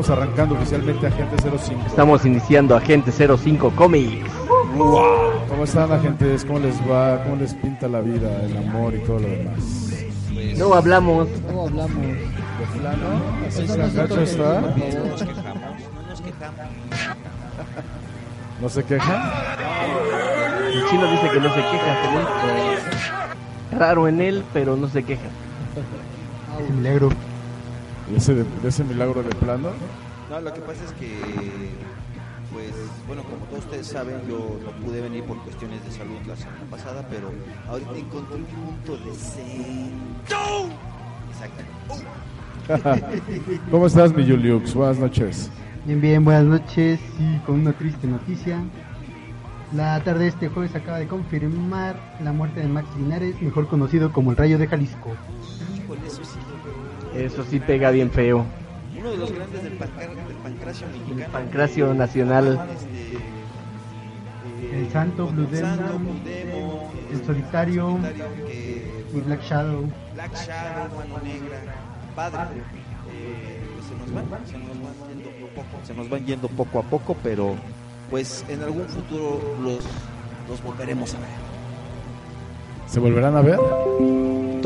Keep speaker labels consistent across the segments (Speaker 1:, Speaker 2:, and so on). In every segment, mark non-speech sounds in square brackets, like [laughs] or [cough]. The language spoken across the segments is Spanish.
Speaker 1: Estamos arrancando oficialmente Agente 05.
Speaker 2: Estamos iniciando Agente 05 Comics.
Speaker 1: ¿Cómo están, agentes? ¿Cómo les va? ¿Cómo les pinta la vida, el amor y todo lo demás?
Speaker 2: No hablamos.
Speaker 3: No hablamos.
Speaker 1: ¿De plano? ¿Así se agacho está?
Speaker 4: No nos quejamos, no nos quejamos.
Speaker 1: ¿No se quejan?
Speaker 2: El chino dice que no se queja. Feliz. Raro en él, pero no se queja.
Speaker 3: Milagro.
Speaker 1: ¿De ese, de ese milagro de plano?
Speaker 4: No, lo que pasa es que, pues, bueno, como todos ustedes saben, yo no pude venir por cuestiones de salud la semana pasada, pero ahorita encontré un punto de centro. [laughs] Exacto.
Speaker 1: ¿Cómo estás, mi Juliux? Buenas noches.
Speaker 3: Bien, bien, buenas noches. Y con una triste noticia. La tarde de este jueves acaba de confirmar la muerte de Max Linares, mejor conocido como el Rayo de Jalisco.
Speaker 4: Híjole, eso sí.
Speaker 2: Eso sí pega bien feo.
Speaker 4: Uno de los grandes del, pancar- del pancracio mexicano.
Speaker 2: Pancracio nacional.
Speaker 4: Este, eh,
Speaker 3: El Santo, Blue
Speaker 4: el Santo,
Speaker 3: Demon,
Speaker 4: Blue Demon,
Speaker 3: El Solitario
Speaker 4: Solitario, que
Speaker 3: y Black Shadow.
Speaker 4: Black Shadow, Mano Negra, Padre, eh, pues se nos van, se nos van yendo poco, se nos van yendo poco a poco, pero pues en algún futuro los, los volveremos a ver.
Speaker 1: ¿Se volverán a ver?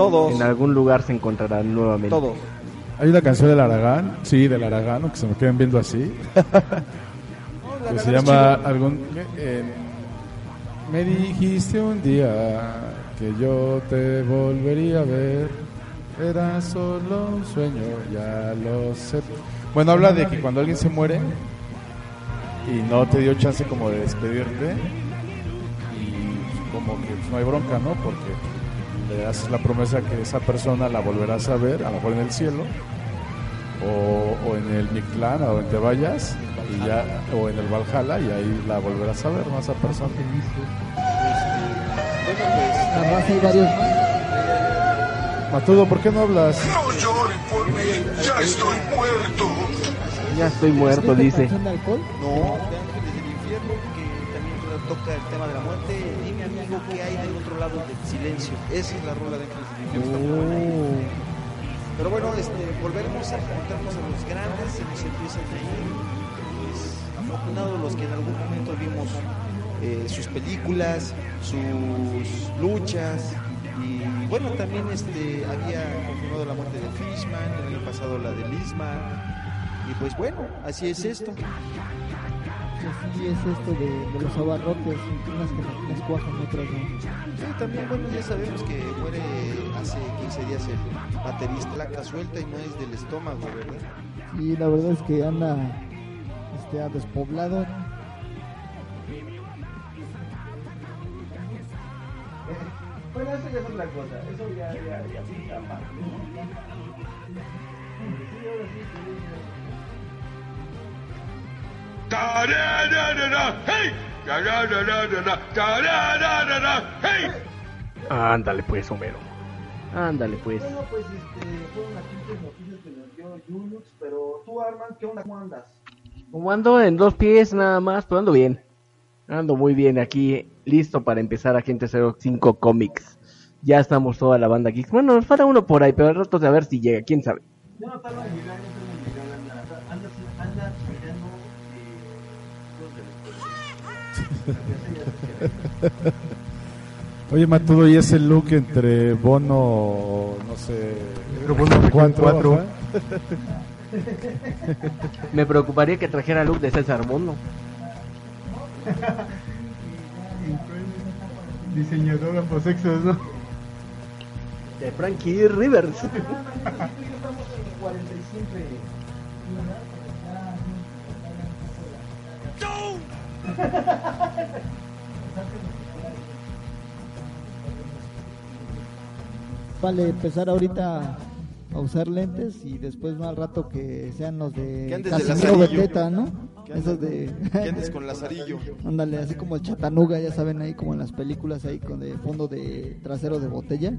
Speaker 4: Todos,
Speaker 2: En algún lugar se encontrarán nuevamente.
Speaker 4: todos.
Speaker 1: Hay una canción del Aragán, sí, del Aragán, que se me quedan viendo así, [laughs] que se llama algún... eh, me dijiste un día que yo te volvería a ver, era solo un sueño, ya lo sé. Bueno, habla de que cuando alguien se muere y no te dio chance como de despedirte y como que pues, no hay bronca, ¿no? Porque le haces la promesa que esa persona la volverás a ver, a lo mejor en el cielo, o, o en el Mictlán, a donde te vayas, y ya, o en el Valhalla, y ahí la volverás a ver, ¿no? A esa persona.
Speaker 4: Bueno, pues
Speaker 3: Además hay varios más.
Speaker 1: Matudo, ¿por qué no hablas?
Speaker 5: No lloren por mí, ya estoy muerto.
Speaker 2: Ya estoy muerto, dice.
Speaker 4: No, de Ángeles del Infierno, que también toca el tema de la muerte. Dime amigo que hay lado del silencio. Esa es la rola de Ángeles del Infierno. buena. Pero bueno, este, volveremos a encontrarnos a los grandes, se nos empiezan a. Pues, afortunados los que en algún momento vimos eh, sus películas, sus luchas. Y bueno, también este, había confirmado la muerte de Fishman, el año pasado la de Lisma. Y pues bueno, así es esto.
Speaker 6: Así es esto de, de los abarrotes, unas que las cuajan, otras no.
Speaker 4: Sí, también, bueno, ya sabemos que muere hace 15 días el baterista, placa suelta y no es del estómago, ¿verdad?
Speaker 6: Y la verdad es que anda este, ha despoblado.
Speaker 4: Bueno, eso ya es otra cosa, eso ya, ya, ya!
Speaker 2: Ándale pues, Homero. Ándale pues.
Speaker 4: Bueno, pues este, fueron las pinches noticias que nos dio Julux, pero tú, Arman, ¿qué onda? ¿Cómo andas?
Speaker 2: Como ando en dos pies nada más, pero ando bien. Ando muy bien aquí, listo para empezar Agente 05 Comics. Ya estamos toda la banda aquí. Bueno, nos falta uno por ahí, pero al rato de a ver si llega, quién sabe.
Speaker 4: Ya no [laughs]
Speaker 7: Oye, Matudo, ¿y ese look entre Bono, no sé,
Speaker 3: Bono
Speaker 7: cuatro,
Speaker 3: cuatro. [laughs]
Speaker 7: ajá?
Speaker 2: Me preocuparía que trajera look de César Bono. [laughs]
Speaker 3: Diseñador ambosexos, ¿no?
Speaker 2: De Frankie Rivers.
Speaker 6: Vale, empezar ahorita a usar lentes y después más al rato que sean los de Casimiro. Beteta, ¿no? Esos de...
Speaker 4: Que andes con Lazarillo.
Speaker 6: Ándale, así como el chatanuga, ya saben, ahí como en las películas, ahí con de fondo de trasero de botella.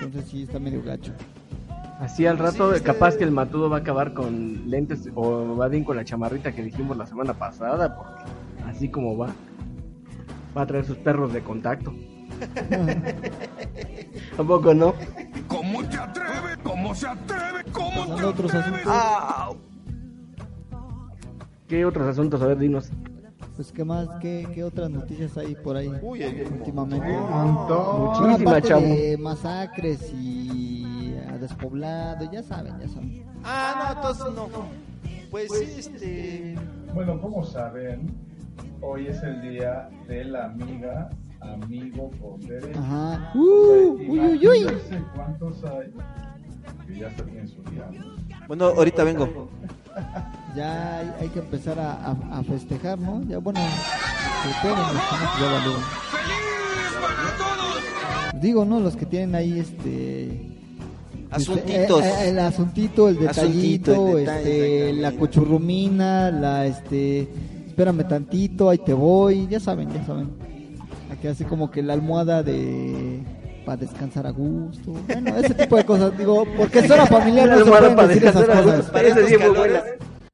Speaker 6: Entonces sí, está medio gacho.
Speaker 2: Así al rato,
Speaker 4: Sí, este-
Speaker 2: capaz que el matudo va a acabar con lentes o va bien con la chamarrita que dijimos la semana pasada, porque así como va, va a traer sus perros de contacto. [laughs] Tampoco no.
Speaker 1: ¿Cómo te atreves? ¿Cómo se atreve? ¿Cómo te
Speaker 6: otros
Speaker 1: atreves?
Speaker 6: asuntos,
Speaker 4: ¡Au!
Speaker 2: ¿Qué otros asuntos? A ver, dinos.
Speaker 6: pues qué más, qué, qué otras noticias hay por ahí
Speaker 4: Uy,
Speaker 6: últimamente.
Speaker 3: Montón.
Speaker 6: Bueno,
Speaker 2: Muchísima,
Speaker 6: aparte
Speaker 2: chavo.
Speaker 6: de masacres y despoblado, ya saben, ya saben.
Speaker 4: Ah, no, entonces no. Pues sí, este.
Speaker 7: Bueno, como saben, hoy es el día de la amiga, amigo con derecho.
Speaker 6: Ajá. Uh, uy, uy, uy.
Speaker 7: Cuántos hay que ya están en su día.
Speaker 4: Bueno, ahorita vengo.
Speaker 6: Ya hay, hay que empezar a, a- a festejar, ¿no? Ya, bueno, que pueden, pues ya valió. Digo, ¿no? Los que tienen ahí este...
Speaker 4: Asuntitos.
Speaker 6: eh, eh, el asuntito, el
Speaker 4: Asuntito,
Speaker 6: detallito,
Speaker 4: el detalle,
Speaker 6: este, la cuchurrumina, la este, espérame tantito, ahí te voy, ya saben, ya saben. Aquí así como que la almohada de para descansar a gusto. Bueno, ese tipo de cosas, digo, porque es [laughs] hora familiar, no se
Speaker 2: Almohada
Speaker 6: pueden
Speaker 2: para
Speaker 6: decir esas cosas.
Speaker 4: Para estos calores.
Speaker 2: buena.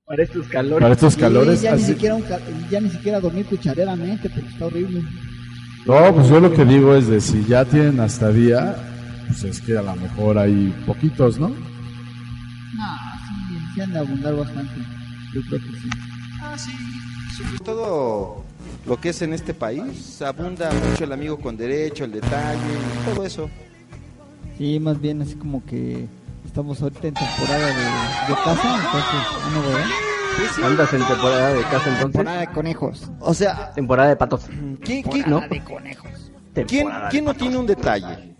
Speaker 2: Para estos calores.
Speaker 7: Para estos
Speaker 6: Sí,
Speaker 7: calores,
Speaker 6: ya, ni siquiera un ca- ya ni siquiera dormir cuchareramente, pero está horrible.
Speaker 7: No, pues yo lo que digo es de si ya tienen hasta día, pues es que a lo mejor hay poquitos, ¿no?
Speaker 6: No, sí, sí han de abundar bastante. Yo creo que sí.
Speaker 4: Ah, sí. Sobre todo lo que es en este país, abunda mucho el amigo con derecho, el detalle, todo eso.
Speaker 6: Sí, más bien así como que estamos ahorita en temporada de, de caza, entonces, no, ¿verdad?
Speaker 2: Andas en temporada de casa entonces.
Speaker 6: Temporada de conejos.
Speaker 4: O sea,
Speaker 2: Temporada de patos.
Speaker 4: ¿quién, quién,
Speaker 2: ¿No?
Speaker 6: de conejos.
Speaker 4: quién,
Speaker 2: Temporada
Speaker 4: quién
Speaker 2: de
Speaker 4: no tiene un detalle?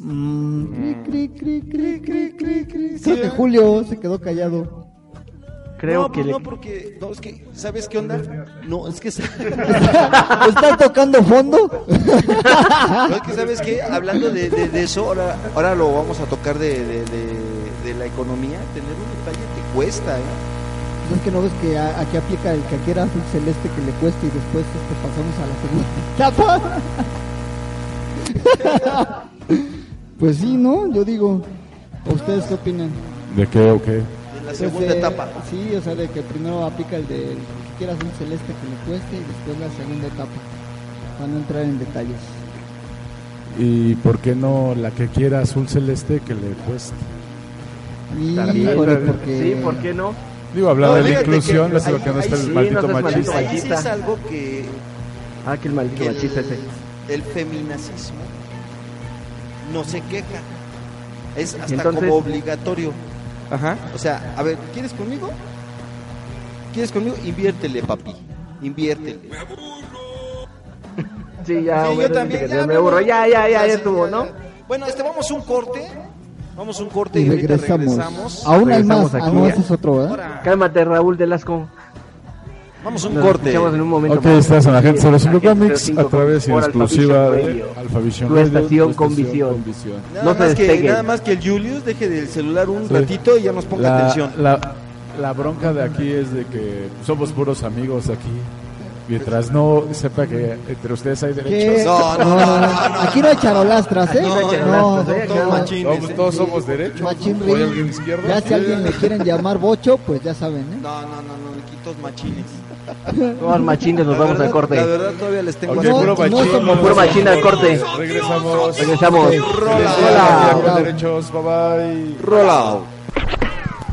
Speaker 6: Mm, cri, cri, cri, cri, cri, cri. Creo que Julio se quedó callado.
Speaker 2: Creo
Speaker 4: no,
Speaker 2: que
Speaker 4: pues
Speaker 2: le-
Speaker 4: no, porque, no, es que, ¿sabes qué onda? No, es que, [laughs]
Speaker 6: ¿Estás tocando fondo?
Speaker 4: no, es que ¿sabes qué? Hablando de, de, de eso, ahora, ahora lo vamos a tocar de, de, de, de la economía, tener un detalle te cuesta, ¿eh?
Speaker 6: Es que no ves que a- aquí aplica el que quiera azul celeste que le cueste y después este, pasamos a la segunda [laughs] etapa. [laughs] pues sí, ¿no? Yo digo, ¿a ¿ustedes qué opinan?
Speaker 7: ¿De qué o qué?
Speaker 4: En la
Speaker 6: Pues
Speaker 4: segunda
Speaker 6: de-
Speaker 4: etapa.
Speaker 6: Sí, o sea, de que primero aplica el de el que quiera azul celeste que le cueste y después la segunda etapa. Para no entrar en detalles.
Speaker 7: ¿Y por qué no la que quiera azul celeste que le cueste?
Speaker 6: Y,
Speaker 2: También,
Speaker 6: porque...
Speaker 2: Sí, ¿por qué no?
Speaker 7: Digo, hablando
Speaker 4: No,
Speaker 7: de la inclusión,
Speaker 4: que ahí-
Speaker 7: que no está el
Speaker 2: sí,
Speaker 7: maldito
Speaker 2: no
Speaker 7: machista.
Speaker 2: maldito
Speaker 4: Ahí sí es algo que,
Speaker 2: Ah, que el maldito
Speaker 4: que
Speaker 2: machista ese.
Speaker 4: el, el feminacismo no se queja. Es hasta
Speaker 2: Entonces-
Speaker 4: como obligatorio. Ajá. O sea, a ver, ¿quieres conmigo? ¿Quieres conmigo? Inviértele, papi. Inviértele. [laughs]
Speaker 2: Sí, ya,
Speaker 4: Sí, yo también. ya,
Speaker 2: me aburro. Ya, ya, ya, estuvo, ¿no?
Speaker 4: Bueno, este, vamos a un corte. Vamos a un corte y,
Speaker 6: regresamos.
Speaker 4: regresamos.
Speaker 6: Aún hay más. Ah,
Speaker 2: aquí.
Speaker 6: no, ese es otro, ¿verdad?
Speaker 4: Ahora,
Speaker 2: Cálmate, Raúl Delasco.
Speaker 4: Vamos a un
Speaker 2: Nos
Speaker 4: corte.
Speaker 2: en un momento.
Speaker 7: Ok,
Speaker 2: más.
Speaker 7: estás en Agente 05
Speaker 2: Agente
Speaker 7: Comics
Speaker 2: 05
Speaker 7: a través y en exclusiva de
Speaker 2: Vision Radio. Estación con visión.
Speaker 7: con visión.
Speaker 4: Nada,
Speaker 2: No
Speaker 4: más que, nada más que el Julius deje del celular un
Speaker 7: Sí.
Speaker 4: ratito y ya nos ponga
Speaker 7: La,
Speaker 4: atención.
Speaker 7: la, la bronca de aquí es de que somos puros amigos aquí. Mientras no sepa que entre ustedes hay derechos.
Speaker 8: No, no, no, no, no.
Speaker 6: Aquí no hay charolastras, ¿eh?
Speaker 8: No, no, no, todos machines,
Speaker 7: Todos, somos derechos.
Speaker 6: Machín
Speaker 7: ¿Hay alguien?
Speaker 6: Ya si alguien le quieren llamar bocho, pues ya saben, ¿eh?
Speaker 8: No, no, no, no, aquí todos machines.
Speaker 2: Todos machines nos
Speaker 8: La
Speaker 2: vamos al corte.
Speaker 8: La verdad todavía les tengo
Speaker 7: Ok,
Speaker 6: No,
Speaker 7: puro
Speaker 6: no
Speaker 7: machín.
Speaker 6: somos-
Speaker 2: Puro machín al corte.
Speaker 7: Regresamos.
Speaker 2: Regresamos.
Speaker 7: Hola.
Speaker 6: Hola.
Speaker 7: derechos. Bye bye.
Speaker 8: Out.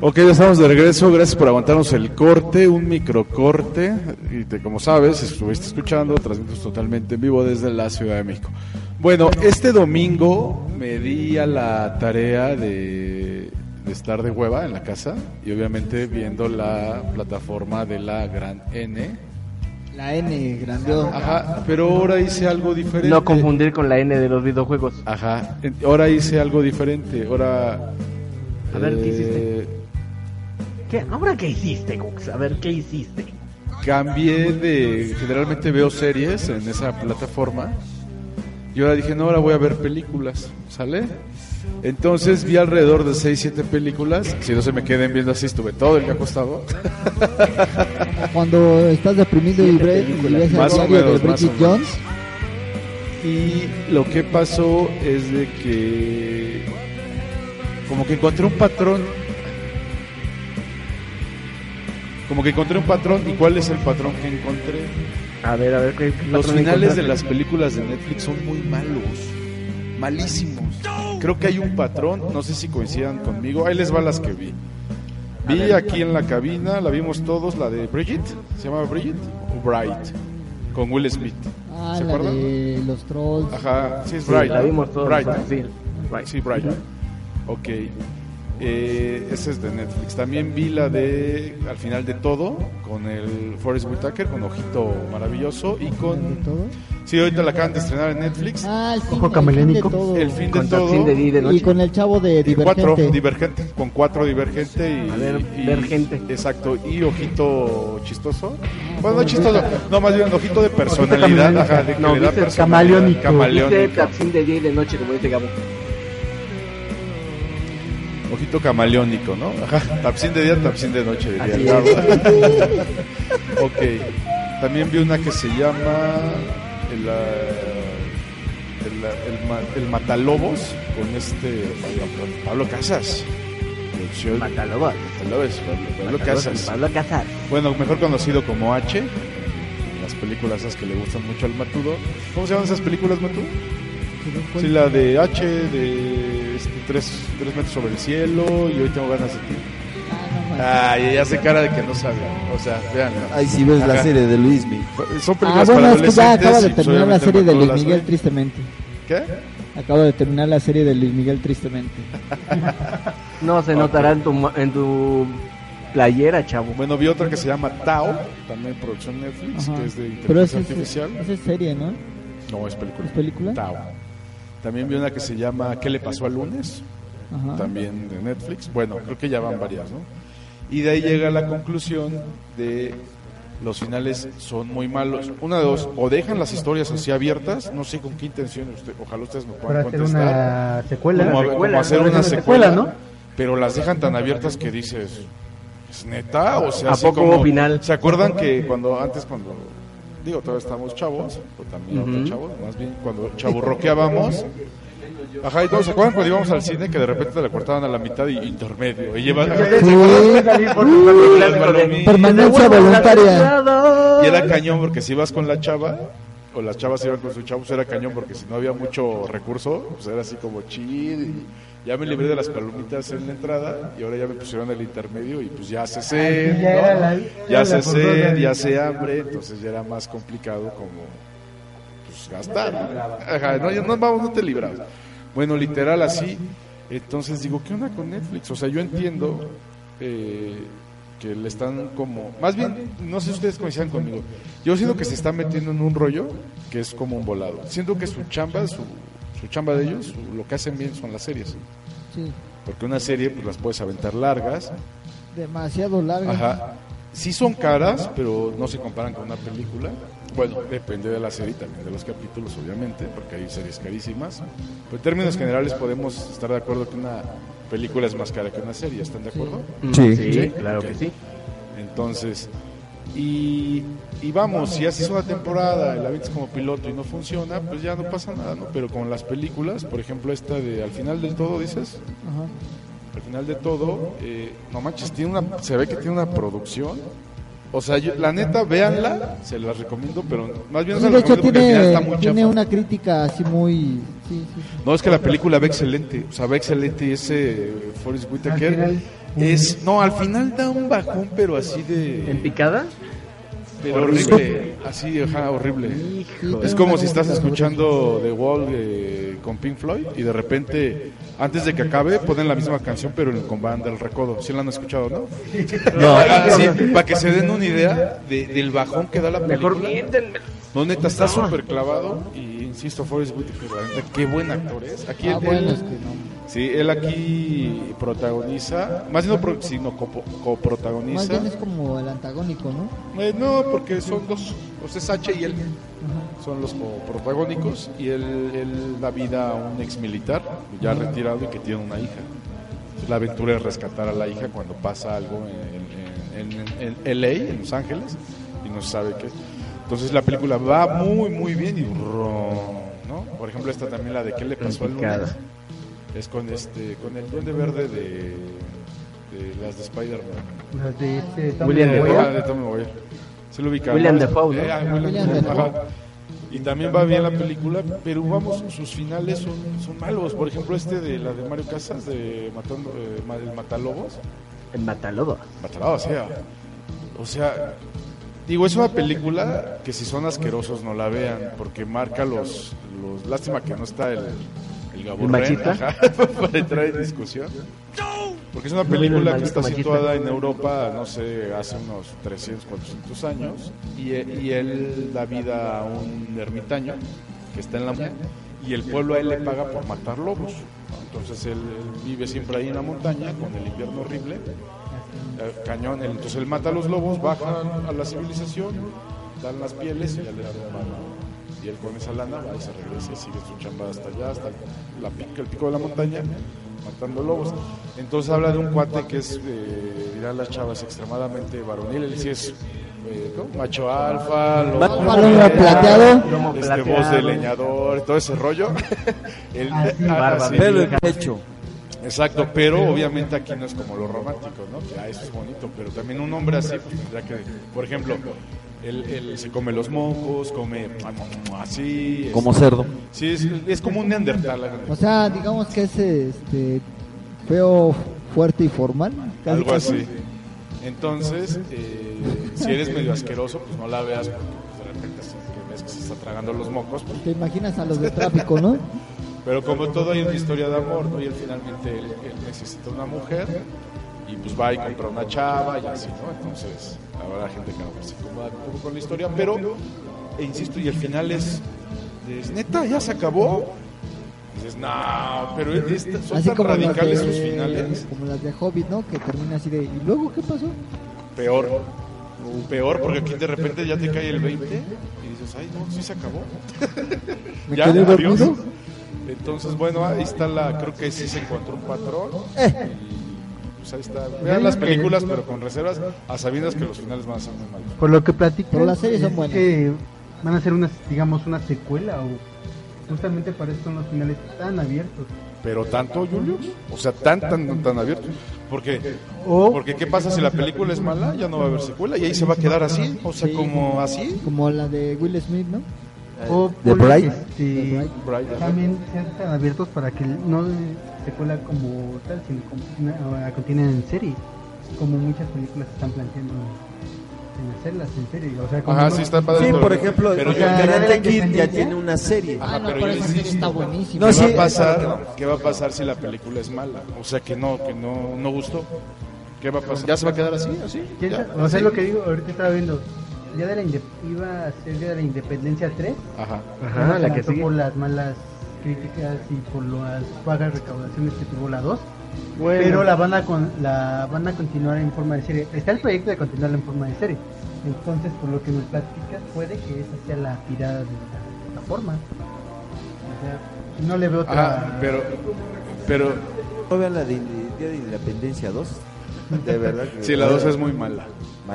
Speaker 7: Ok, ya estamos de regreso. Gracias por aguantarnos el corte, un microcorte. Y te, como sabes, estuviste escuchando, transmitimos totalmente en vivo desde la Ciudad de México. Bueno, este domingo me di a la tarea de, de estar de hueva en la casa y obviamente viendo la plataforma de la Gran N.
Speaker 6: La N, grandiosa.
Speaker 7: Ajá, pero ahora hice algo diferente.
Speaker 2: No confundir con la N de los videojuegos.
Speaker 7: Ajá, ahora hice algo diferente. Ahora.
Speaker 2: A ver, ¿qué
Speaker 7: eh,
Speaker 2: hiciste? ¿Qué? ¿Ahora qué hiciste, Cooks? A ver, ¿qué hiciste?
Speaker 7: cambié de generalmente veo series en esa plataforma y ahora dije no ahora voy a ver películas sale entonces vi alrededor de 6 7 películas si no se me queden viendo así estuve todo el día acostado [laughs]
Speaker 6: Cuando estás deprimido y, bre- y ves el
Speaker 7: Más o
Speaker 6: diario
Speaker 7: menos,
Speaker 6: de
Speaker 7: más o.
Speaker 6: Jones,
Speaker 7: y lo que pasó es de que como que encontré un patrón como que encontré un patrón y cuál es el patrón que encontré
Speaker 2: A ver, a ver, ¿qué
Speaker 7: Los finales de las películas de Netflix son muy malos, malísimos. Creo que hay un patrón, no sé si coincidan conmigo. Ahí les va las que vi. Vi aquí en la cabina, la vimos todos, la de Bridget, ¿se llama Bridget? O Bright, con Will Smith.
Speaker 6: ah,
Speaker 7: ¿Se
Speaker 6: la
Speaker 7: acuerdan?
Speaker 6: de los trolls.
Speaker 7: Ajá, sí es
Speaker 2: Sí,
Speaker 7: Bright.
Speaker 2: la vimos todos.
Speaker 7: Bright.
Speaker 2: Sí, Bright.
Speaker 7: Sí, Bright. Ok. Eh, esa es de Netflix. También vi la de Al final de todo, con el Forrest Whitaker, con Ojito Maravilloso y
Speaker 6: ¿De
Speaker 7: con...
Speaker 6: todo?
Speaker 7: Sí, ahorita la acaban de estrenar en Netflix.
Speaker 6: Ah, el fin,
Speaker 3: Ojo
Speaker 6: el fin de todo.
Speaker 7: El fin de
Speaker 2: Con
Speaker 7: todo.
Speaker 2: De y de
Speaker 6: con el chavo de
Speaker 7: y cuatro
Speaker 6: Divergente.
Speaker 7: divergente, con cuatro divergente y,
Speaker 2: A ver,
Speaker 7: y-
Speaker 2: Vergente.
Speaker 7: Exacto, y ojito chistoso. Bueno, no chistoso, no, más bien ojito de personalidad, ajá, de que
Speaker 2: No,
Speaker 7: le da personalidad,
Speaker 3: camaleónico.
Speaker 2: De día y de noche, como dice Gabo.
Speaker 7: Ojito camaleónico, ¿no? Ajá, tapsin de día, tapsin de noche, diría el [laughs] ok, también vi una que se llama el, ah, el, el, ma- el Matalobos con este Pablo, Pablo Casas.
Speaker 2: Matalobos.
Speaker 7: Matalobos, Pablo, Pablo Casas.
Speaker 2: Pablo Casas.
Speaker 7: Bueno, mejor conocido como H. Las películas esas que le gustan mucho al Matudo. ¿Cómo se llaman esas películas, Matudo? Sí, la de H, de este, tres, tres metros sobre el cielo y hoy tengo ganas de ti.
Speaker 6: Ah,
Speaker 7: Ay, ella hace cara de que no sabe. O sea, vean.
Speaker 8: Ahí sí ves la serie de Luismi.
Speaker 7: Son
Speaker 6: Ah,
Speaker 7: películas
Speaker 6: bueno,
Speaker 7: para
Speaker 6: es que ya acaba de
Speaker 7: y, pues,
Speaker 6: terminar la
Speaker 7: obviamente,
Speaker 6: serie de Luis
Speaker 7: las
Speaker 6: Miguel
Speaker 7: ve.
Speaker 6: tristemente.
Speaker 7: ¿Qué?
Speaker 6: Acabo de terminar la serie de Luis Miguel tristemente. [laughs]
Speaker 2: No se notará en tu, en tu playera, chavo.
Speaker 7: Bueno, vi otra que se llama Tao, también producción Netflix,
Speaker 6: Ajá.
Speaker 7: que es de
Speaker 6: Pero
Speaker 7: inteligencia
Speaker 6: esa es,
Speaker 7: artificial.
Speaker 6: esa es serie, ¿no?
Speaker 7: No, es película.
Speaker 6: ¿Es película?
Speaker 7: Tao. También vi una que se llama ¿Qué le pasó al lunes?
Speaker 6: Ajá.
Speaker 7: también de Netflix. Bueno, creo que ya van varias, ¿no? Y de ahí llega la conclusión de los finales son muy malos. Una de dos, o dejan las historias así abiertas, no sé con qué intención, usted, ojalá ustedes me
Speaker 3: Para
Speaker 7: puedan
Speaker 3: hacer
Speaker 7: contestar.
Speaker 3: una secuela.
Speaker 7: Como,
Speaker 2: secuela,
Speaker 7: como hacer una secuela,
Speaker 3: ¿no?
Speaker 7: Pero las dejan tan abiertas que dices, ¿es neta? O sea,
Speaker 2: ¿A poco
Speaker 7: como-
Speaker 2: final?
Speaker 7: ¿Se acuerdan que cuando antes cuando digo, todavía estamos chavos, o también otros chavos, más bien cuando chaburroqueábamos Ajá, y todos se acuerdan cuando íbamos al cine que de repente le cortaban a la mitad y intermedio. Y llevan,
Speaker 6: Permanencia voluntaria.
Speaker 7: y era cañón porque si ibas con la chava, o las chavas iban con sus chavos, era cañón porque si no había mucho recurso, pues era así como chill. Y ya me libré de las palomitas en la entrada y ahora ya me pusieron el intermedio y pues ya hace sed,
Speaker 3: ya la
Speaker 7: sed, ya hace hambre, entonces ya era más complicado como pues gastar. ¿no? Ajá, no, no, vamos, no te libras. Bueno, literal así. Entonces digo, ¿qué onda con Netflix? O sea, yo entiendo eh, que le están como... Más bien, no sé si ustedes coincidan conmigo. Yo siento que se está metiendo en un rollo que es como un volado. Siento que su chamba, su, su chamba de ellos, su- lo que hacen bien son las series.
Speaker 6: Sí.
Speaker 7: Porque una serie pues las puedes aventar largas.
Speaker 6: Demasiado larga.
Speaker 7: Ajá. Sí son caras, pero no se comparan con una película. Bueno, depende de la serie también de los capítulos, obviamente, porque hay series carísimas. Pero en términos generales podemos estar de acuerdo que una película es más cara que una serie, ¿están de acuerdo?
Speaker 2: Sí,
Speaker 7: Sí.
Speaker 2: claro que sí.
Speaker 7: Entonces, y, y vamos, si haces una temporada y la vendes como piloto y no funciona, pues ya no pasa nada, ¿no? Pero con las películas, por ejemplo, esta de Al final del todo, dices,
Speaker 6: Ajá.
Speaker 7: al final de todo, eh, no manches, tiene una, se ve que tiene una producción. O sea, yo- la neta, véanla, se las recomiendo, pero más bien
Speaker 6: Sí,
Speaker 7: se
Speaker 6: de
Speaker 7: las
Speaker 6: hecho
Speaker 7: recomiendo porque al final
Speaker 6: tiene,
Speaker 7: está muy
Speaker 6: tiene una crítica así muy... Sí, sí, sí.
Speaker 7: No, es que la película va excelente, o sea, va excelente y ese Forrest Whitaker
Speaker 3: final,
Speaker 7: es, no, al final da un bajón, pero así de...
Speaker 2: ¿En picada?
Speaker 7: Pero horrible, así, ajá, horrible. Es como si estás escuchando The Wall eh, con Pink Floyd y de repente, antes de que acabe, ponen la misma canción, pero en- con banda del recodo. ¿Sí la han escuchado, no? Ah, sí, para que se den una idea de- del bajón que da la película. No, neta, está súper clavado y insisto, Forrest Whitaker, qué buen actor es. Aquí
Speaker 6: Ah,
Speaker 7: Sí, él aquí protagoniza, más no, pro- sino copo-
Speaker 6: Más
Speaker 7: coprotagoniza.
Speaker 6: bien es como el antagónico, ¿no?
Speaker 7: Eh, no, porque son dos, o sea, es H y él son los protagónicos y él, él da vida a un ex militar ya retirado y que tiene una hija. La aventura es rescatar a la hija cuando pasa algo en, en, en- en LA, en Los Ángeles, y no se sabe qué. Entonces la película va muy, muy bien y ¿no? Por ejemplo, esta también, la de qué le pasó al lunes. Es con este, con el duende verde de, de las de Spider-Man.
Speaker 3: Las de este Tom
Speaker 2: William.
Speaker 7: Ah. Se lo ubica.
Speaker 2: William
Speaker 7: ¿no?
Speaker 2: Dafoe, ¿no?
Speaker 7: Eh, ah, William. Y también va bien la película, pero vamos, sus finales son, son malos. Por ejemplo, este de la de Mario Casas, de Matando, eh, el Matalobos.
Speaker 2: El Matalobo.
Speaker 7: Matalobos, o sea. O sea, digo, es una película que si son asquerosos no la vean, porque marca los. los lástima que no está el. El Gaburren,
Speaker 2: machista?
Speaker 7: ajá, [laughs] para entrar en discusión. Porque es una
Speaker 2: el
Speaker 7: película que está situada en Europa, no sé, hace unos 300, 400 años, y, e- y él da vida a un ermitaño que está en la montaña, y el pueblo a él le paga por matar lobos. Entonces él, él vive siempre ahí en la montaña, con el invierno horrible, eh, cañón, entonces él mata a los lobos, baja a la civilización, dan las pieles y ya le dan. Y él con esa lana va y se regresa y sigue su chamba hasta allá, hasta la pica, el pico de la montaña, matando lobos. Entonces habla de un cuate que es, eh, dirán las chavas, extremadamente varonil. Él sí es eh, macho alfa, lomo
Speaker 6: plateado.
Speaker 7: Este,
Speaker 2: plateado.
Speaker 7: voz de leñador, todo ese rollo. [laughs] El-
Speaker 3: Ah,
Speaker 2: barba
Speaker 4: Pelo en pecho.
Speaker 7: Exacto, pero obviamente aquí no es como lo romántico, ¿no? Que ah, eso es bonito, pero también un hombre así, pues tendría que, por ejemplo, él, él se come los mocos, come así. es-
Speaker 4: Como cerdo.
Speaker 7: Sí, es, es como un neandertal.
Speaker 6: O sea, digamos que es este feo, fuerte y formal.
Speaker 7: algo así. Entonces, eh, si eres medio asqueroso, pues no la veas porque de repente así que ves que se está tragando los mocos. pues,
Speaker 6: Te imaginas a los de tráfico, ¿no?
Speaker 7: pero como todo hay una historia de amor, ¿no? Y él finalmente él, él necesita una mujer y pues va y compra una chava y así, ¿no? Entonces, habrá gente que mejor se incomoda un poco con la historia, pero, e insisto, y el final es, es, neta, ya se acabó. Dices, no, pero es- es- son
Speaker 6: Así
Speaker 7: tan
Speaker 6: como
Speaker 7: radicales sus finales.
Speaker 6: como las de Hobbit, ¿no? Que termina así de... ¿Y luego qué pasó?
Speaker 7: Peor. Peor, porque aquí de repente ya te cae el 20 y dices, ay, no, sí se acabó.
Speaker 6: ¿Me
Speaker 7: Ya,
Speaker 6: quedé dormido?
Speaker 7: Entonces, bueno, ahí está la, creo que sí se encontró un patrón.
Speaker 6: Eh.
Speaker 7: Y pues ahí está. Vean las películas, pero con reservas, a sabiendas que los finales van a ser muy malos.
Speaker 3: Por lo que platican,
Speaker 6: Pero las series son
Speaker 3: es
Speaker 6: buenas.
Speaker 3: que van a ser unas, digamos, una secuela o justamente para eso son los finales tan abiertos.
Speaker 7: Pero tanto, Julius, o sea, tan, tan, tan abierto. Porque,
Speaker 3: O
Speaker 7: porque ¿qué pasa si la película es mala? Ya no va a haber secuela y ahí se va a quedar así, o sea,
Speaker 6: Sí.
Speaker 7: como así.
Speaker 6: Como la de Will Smith, ¿no?
Speaker 3: o
Speaker 4: ¿De
Speaker 3: ponle
Speaker 4: Bright?
Speaker 7: Bright.
Speaker 3: también sean tan abiertos para que no secuela como tal, sino como una, a continuar en serie, como muchas películas están planteando en hacerlas en serie. O sea, como
Speaker 7: Ajá,
Speaker 3: no-
Speaker 7: sí está padre.
Speaker 4: Sí, por ejemplo,
Speaker 7: Pero
Speaker 3: o sea,
Speaker 4: Karate
Speaker 3: la
Speaker 4: Kid ya tiene una serie.
Speaker 7: Ajá,
Speaker 6: Ah, no,
Speaker 7: pero
Speaker 6: por
Speaker 7: yo
Speaker 6: eso sí
Speaker 7: insisto,
Speaker 6: está buenísimo.
Speaker 4: No,
Speaker 7: ¿Qué
Speaker 4: sí,
Speaker 7: va a
Speaker 4: es
Speaker 7: pasar? ¿Qué va a pasar si la película es mala? O sea, que no, que no, no gustó. ¿Qué va a pasar? ¿Ya se va a quedar así? ¿Así?
Speaker 3: ¿Quién
Speaker 7: ¿Ya?
Speaker 3: sabe? O sea,
Speaker 7: ¿Así?
Speaker 3: lo que digo, ahorita estaba viendo, Día de la iba a ser Día de la Independencia 3,
Speaker 2: Ajá, la que
Speaker 3: adelantó
Speaker 2: sigue.
Speaker 3: por las malas críticas y por las bajas recaudaciones que tuvo la 2.
Speaker 2: Bueno.
Speaker 3: Pero la van, a con, la van a continuar en forma de serie. Está el proyecto de continuarla en forma de serie. Entonces, por lo que me platicas, puede que esa sea la tirada de la plataforma. O sea, no le veo otra.
Speaker 7: Ajá, pero, pero,
Speaker 4: No vean la de Día de Independencia 2. De verdad. que-
Speaker 7: sí, la 2 es muy mala.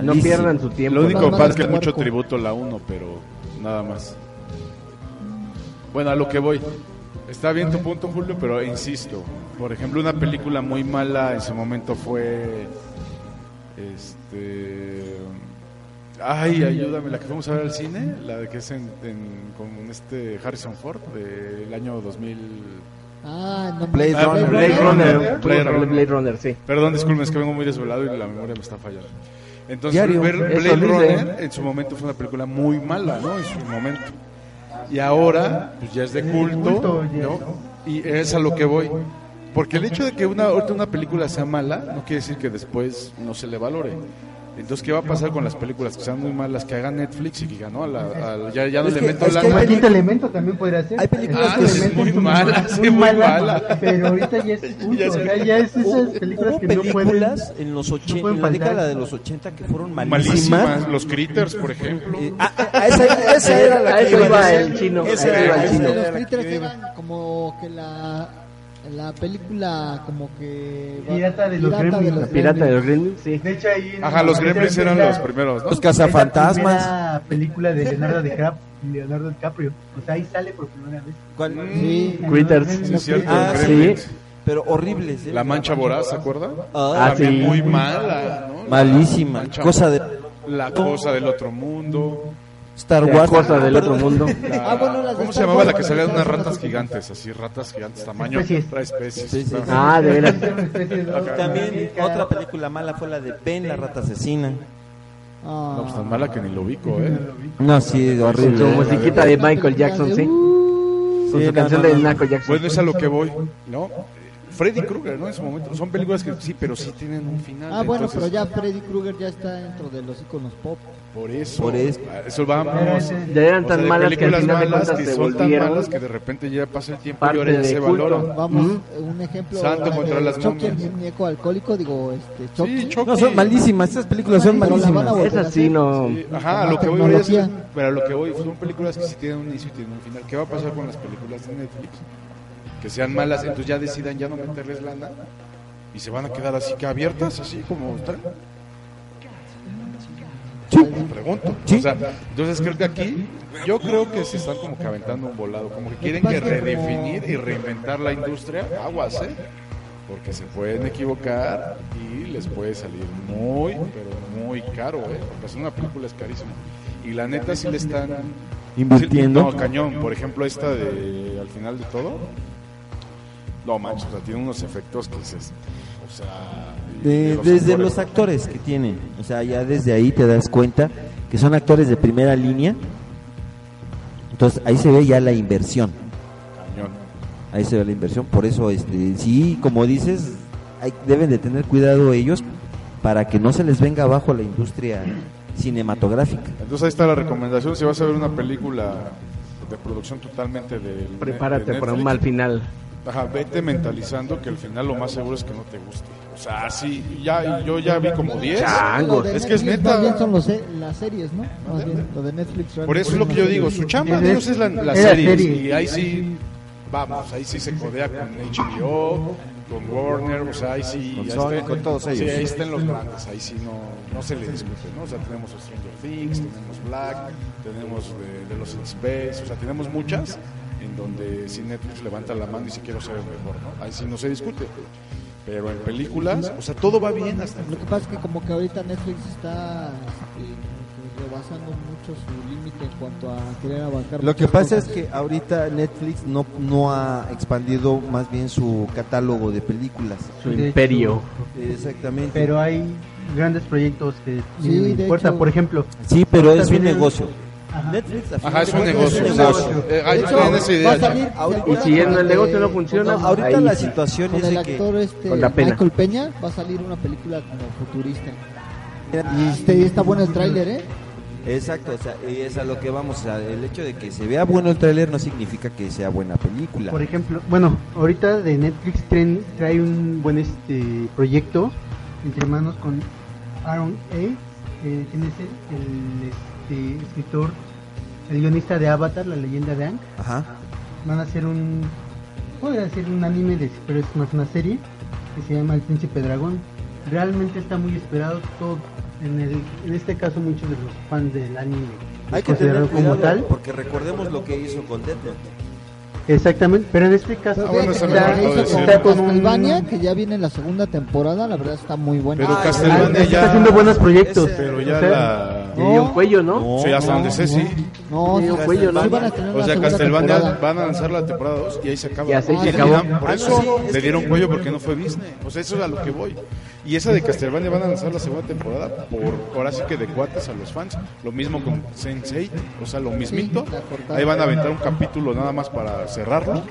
Speaker 2: No pierdan su tiempo.
Speaker 7: Lo único padre es que es mucho tributo la 1, pero nada más. Bueno, a lo que voy. Está bien tu punto, Julio, pero insisto. Por ejemplo, una película muy mala en su momento fue. Este. Ay, ayúdame, la que fuimos a ver al cine, la de que es en, en- con este Harrison Ford del año 2000.
Speaker 6: Ah, no
Speaker 4: Blade
Speaker 6: Blade
Speaker 4: Runner.
Speaker 2: Blade Runner.
Speaker 7: Runner.
Speaker 2: Blade Runner, Blade Runner, sí.
Speaker 7: Perdón, disculpen, es que vengo muy desvelado y la memoria me está fallando. Entonces,
Speaker 4: Diario.
Speaker 7: ver Blade
Speaker 2: dice.
Speaker 7: Runner en su momento fue una película muy mala, ¿no? En su momento. Y ahora, pues ya es de culto. ¿no? Y es a lo que voy. Porque el hecho de que una, ahorita una película sea mala no quiere decir que después no se le valore. Entonces, ¿qué va a pasar con las películas que sean muy malas que haga Netflix y que ganó a la, a- ya, ya no
Speaker 4: Es
Speaker 7: le
Speaker 4: que-
Speaker 7: meto
Speaker 4: es
Speaker 7: la
Speaker 4: que hay
Speaker 3: El
Speaker 7: mano?
Speaker 3: quinto elemento también podría ser.
Speaker 4: Hay películas
Speaker 7: Ah,
Speaker 4: que
Speaker 3: Elemento
Speaker 7: muy
Speaker 3: es
Speaker 7: mala, sí, muy mala.
Speaker 3: Pero ahorita ya es [laughs] culto,
Speaker 7: Ya
Speaker 3: sea, ya es esas películas que no pueden.
Speaker 4: películas en los ochen-
Speaker 3: pueden
Speaker 4: en la década de los 80 que fueron malísimas.
Speaker 7: Malísimas. Los Critters, por ejemplo.
Speaker 4: Eh, a- a- a esa, esa era la que
Speaker 2: eso
Speaker 4: iba
Speaker 2: el chino.
Speaker 4: Esa
Speaker 2: a eso
Speaker 4: era
Speaker 2: iba
Speaker 4: la
Speaker 2: el chino.
Speaker 6: los critters eran como que la la película como que
Speaker 3: Pirata de los Gremlins.
Speaker 2: La pirata de los Gremlins, sí.
Speaker 3: De hecho, ahí en-
Speaker 7: Ajá, los Gremlins eran los primeros, ¿no?
Speaker 4: Los cazafantasmas.
Speaker 3: película de Leonardo DiCaprio, Leonardo DiCaprio. O sea, ahí sale por primera vez.
Speaker 4: ¿Cuál?
Speaker 6: Sí.
Speaker 2: Critters.
Speaker 7: Sí, es cierto,
Speaker 4: Ah, sí. Pero horribles. ¿eh?
Speaker 7: La mancha voraz, ¿se acuerdan?
Speaker 4: Ah,
Speaker 7: También
Speaker 2: sí.
Speaker 7: muy mala, ¿no?
Speaker 4: Malísima. Cosa de
Speaker 7: La cosa del otro mundo.
Speaker 4: Star Wars.
Speaker 2: cosa del otro [laughs] mundo.
Speaker 7: La-
Speaker 6: Ah, bueno, las de
Speaker 7: ¿Cómo se llamaba
Speaker 6: Wars,
Speaker 7: la que salían
Speaker 6: de
Speaker 7: unas ratas gigantes? Así, ratas gigantes, tamaño.
Speaker 3: Especies.
Speaker 7: Trae especies.
Speaker 4: Sí, sí, sí.
Speaker 2: Ah, de veras. [laughs]
Speaker 3: De
Speaker 4: También otra película mala fue la de Ben, la rata asesina.
Speaker 6: Ah.
Speaker 7: No, pues tan mala que ni lo ubico, ¿eh?
Speaker 4: No, sí, horrible.
Speaker 2: su musiquita de Michael Jackson, sí.
Speaker 6: Uh,
Speaker 2: Con
Speaker 4: Sí,
Speaker 2: su
Speaker 4: no,
Speaker 2: canción
Speaker 4: no,
Speaker 2: de
Speaker 4: no.
Speaker 2: Naco Jackson.
Speaker 7: Bueno, es a lo que voy, ¿no? Freddy Krueger, ¿no? En su momento. Son películas que sí, pero sí tienen un final.
Speaker 6: Ah, bueno,
Speaker 7: entonces,
Speaker 6: pero ya Freddy Krueger ya está dentro de los iconos pop.
Speaker 7: Por eso.
Speaker 4: Por eso.
Speaker 7: Eso vamos.
Speaker 2: Ya eran
Speaker 7: O sea,
Speaker 2: tan malas que al
Speaker 7: películas
Speaker 2: final de
Speaker 7: malas
Speaker 2: cuentas
Speaker 7: que son tan malas que de repente ya pasa el tiempo y ahora ya se
Speaker 2: culto.
Speaker 7: valoran.
Speaker 6: Vamos,
Speaker 2: Ujú.
Speaker 6: un ejemplo.
Speaker 7: Santo
Speaker 6: la
Speaker 7: contra
Speaker 6: de
Speaker 7: las
Speaker 6: Chucky, el muñeco alcohólico, digo, este, Chucky.
Speaker 7: Sí, Chucky.
Speaker 4: No, son malísimas. Estas películas son malísimas.
Speaker 6: volver a
Speaker 2: Esas sí
Speaker 6: hacer.
Speaker 2: no.
Speaker 7: Sí, Ajá, lo que voy es, pero a lo que voy, son películas que sí tienen un inicio y tienen un final. ¿Qué va a pasar con las películas de Netflix? Que sean malas, entonces ya decidan ya no meterles lana y se van a quedar así que abiertas, así como están. Pregunto.
Speaker 4: Sí.
Speaker 7: O sea, entonces creo que aquí, yo creo que se están como que aventando un volado, como que quieren que redefinir y reinventar la industria. Aguas, ¿eh? Porque se pueden equivocar y les puede salir muy, pero muy caro, ¿eh? Porque hacer una película es carísimo. Y la neta sí le están...
Speaker 4: Invirtiendo.
Speaker 7: No, cañón. Por ejemplo, esta de Al final de todo. No manches, o sea, tiene unos efectos que dices... O sea...
Speaker 4: De-
Speaker 7: los
Speaker 4: desde
Speaker 7: actores,
Speaker 4: los actores que tienen. O sea, ya desde ahí te das cuenta que son actores de primera línea. Entonces ahí se ve ya la inversión.
Speaker 7: Cañón.
Speaker 4: Ahí se ve la inversión. Por eso, este, sí, como dices, hay- deben de tener cuidado ellos para que no se les venga abajo la industria cinematográfica.
Speaker 7: Entonces ahí está la recomendación. Si vas a ver una película de producción totalmente de
Speaker 2: Prepárate para un mal final.
Speaker 7: Ajá, vete mentalizando que al final lo más seguro es que no te guste. O sea, sí, ya, yo ya vi como 10.
Speaker 2: Chango.
Speaker 6: Lo de
Speaker 7: Es que es neta.
Speaker 6: Más bien son los, las series, ¿no? Más bien, lo de Netflix.
Speaker 7: Por eso es lo que yo digo, su chamba de ellos es la, la
Speaker 3: Es la
Speaker 7: serie.
Speaker 3: serie.
Speaker 7: Y ahí sí, vamos, ahí sí se codea con HBO, con Warner, o sea, ahí sí.
Speaker 4: Con
Speaker 7: ahí
Speaker 4: Sony,
Speaker 7: está-
Speaker 4: con todos
Speaker 7: Sí,
Speaker 4: ellos.
Speaker 7: ahí están los grandes, ahí sí no, no se le discute, ¿no? O sea, tenemos Stranger Things, tenemos Black, tenemos de, de los in Space, o sea, tenemos muchas en donde si Netflix levanta la mano y si quiero ser el mejor, ¿no? Ahí sí no se discute. Pero en películas, o sea, todo va bien hasta
Speaker 6: Lo que pasa es que como que ahorita Netflix está este, rebasando mucho su límite en cuanto a querer abarcar
Speaker 4: Lo que pasa es
Speaker 6: cosas.
Speaker 4: que ahorita Netflix no, no ha expandido más bien su catálogo de películas.
Speaker 2: Su
Speaker 3: De
Speaker 2: imperio.
Speaker 4: Exactamente.
Speaker 3: Pero hay grandes proyectos que
Speaker 6: Sí,
Speaker 3: tienen
Speaker 6: de
Speaker 3: puerta.
Speaker 6: hecho.
Speaker 3: Por ejemplo,
Speaker 4: sí, pero es un negocio.
Speaker 3: Ajá.
Speaker 4: Netflix,
Speaker 7: Ajá, es un negocio.
Speaker 4: es
Speaker 7: eh,
Speaker 2: Y si en el negocio no
Speaker 6: este-
Speaker 2: funciona,
Speaker 6: con-
Speaker 4: Ahorita
Speaker 2: ahí
Speaker 4: la situación
Speaker 6: Con
Speaker 4: es
Speaker 6: el
Speaker 4: de que
Speaker 6: actor este
Speaker 2: Con la pena.
Speaker 6: Michael Peña va a salir una película como futurista. Y este, está bueno el tráiler, ¿eh?
Speaker 4: Exacto, o sea, y es a lo que vamos, o sea, el hecho de que se vea bueno el tráiler no significa que sea buena película.
Speaker 3: Por ejemplo, bueno, ahorita de Netflix traen- trae un buen este proyecto entre manos con Aaron A. Eh, ¿Quién es? El este, escritor, el guionista de Avatar, la leyenda de.
Speaker 4: Ajá.
Speaker 3: Van a hacer un, podría ser un anime, de, pero es más una serie que se llama El Príncipe Dragón. Realmente está muy esperado todo. En, el, en este caso, muchos de los fans del anime
Speaker 4: Hay que tener cuidado
Speaker 3: como tal.
Speaker 4: porque recordemos lo que hizo con Death Note.
Speaker 3: Exactamente, pero en este caso
Speaker 7: Ah, bueno, eso me
Speaker 3: está,
Speaker 7: acabo de decir.
Speaker 3: está con un-
Speaker 6: Castlevania, que ya viene la segunda temporada, la verdad está muy buena.
Speaker 7: Pero
Speaker 4: Ah,
Speaker 7: Castlevania
Speaker 3: está
Speaker 7: ya.
Speaker 3: haciendo buenos proyectos.
Speaker 4: Ese-
Speaker 7: Pero ya
Speaker 3: O sea,
Speaker 7: la.
Speaker 2: Dio un cuello, ¿no?
Speaker 4: No,
Speaker 7: Sí, hasta donde sé, sí.
Speaker 6: No,
Speaker 2: Dio
Speaker 6: sí,
Speaker 2: cuello, ¿no?
Speaker 7: O sea, Castlevania
Speaker 6: temporada.
Speaker 7: van a lanzar la temporada 2 y ahí se acaba.
Speaker 2: Ya
Speaker 6: se
Speaker 7: Y
Speaker 6: acabó.
Speaker 7: dirán, Por
Speaker 4: Ah,
Speaker 7: eso
Speaker 4: sí, es
Speaker 7: le
Speaker 4: que-
Speaker 7: dieron cuello porque no fue Disney. O sea, eso es a lo que voy. Y esa de Castlevania van a lanzar la segunda temporada por ahora sí que de cuates a los fans. Lo mismo con Sensei, o sea, lo mismito. Ahí van a aventar un capítulo nada más para cerrarlo.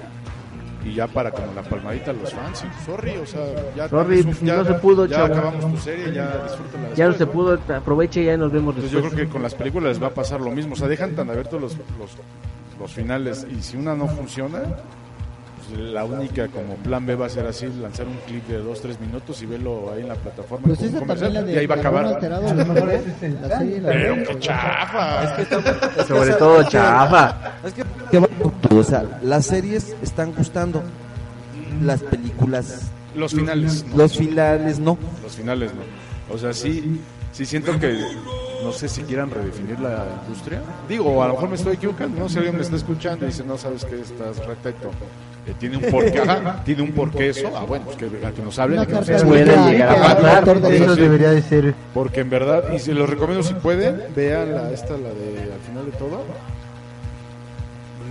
Speaker 7: Y ya para como la palmadita a los fans. Y sorry, o sea, ya,
Speaker 2: Sorry,
Speaker 7: es un- ya-
Speaker 2: no se pudo,
Speaker 7: ya acabamos tu serie, ya disfrútala
Speaker 2: Ya no
Speaker 7: después,
Speaker 2: se pudo, aproveche y ya nos vemos
Speaker 7: entonces yo
Speaker 2: después.
Speaker 7: creo que con las películas les va a pasar lo mismo. O sea, dejan tan abiertos los, los, los finales y si una no funciona, pues la única como plan B va a ser así, lanzar un clip de 2-3 minutos y verlo ahí en la plataforma
Speaker 6: Pues
Speaker 7: como
Speaker 6: esa
Speaker 7: comercial,
Speaker 6: también la de
Speaker 7: y ahí va a acabar.
Speaker 6: Alterado, a lo mejor [laughs] la serie la
Speaker 7: Pero qué chafa. Es que [laughs]
Speaker 2: Sobre todo chafa.
Speaker 4: Es que, o sea, las series están gustando, las películas,
Speaker 7: los finales, no,
Speaker 4: los finales no.
Speaker 7: los finales no. O sea, sí, sí siento que no sé si quieran redefinir la industria. Digo, a lo mejor me estoy equivocando, no sé si alguien me está escuchando y dice, no sabes que estás respecto. Eh, tiene un porqué, ajá, tiene un porqué eso. Ah, bueno, pues que, que nos hablen, que nos
Speaker 2: llegar
Speaker 3: debería de ser
Speaker 7: Porque en verdad, y se los recomiendo si pueden, vean la, esta, la de al final de todo.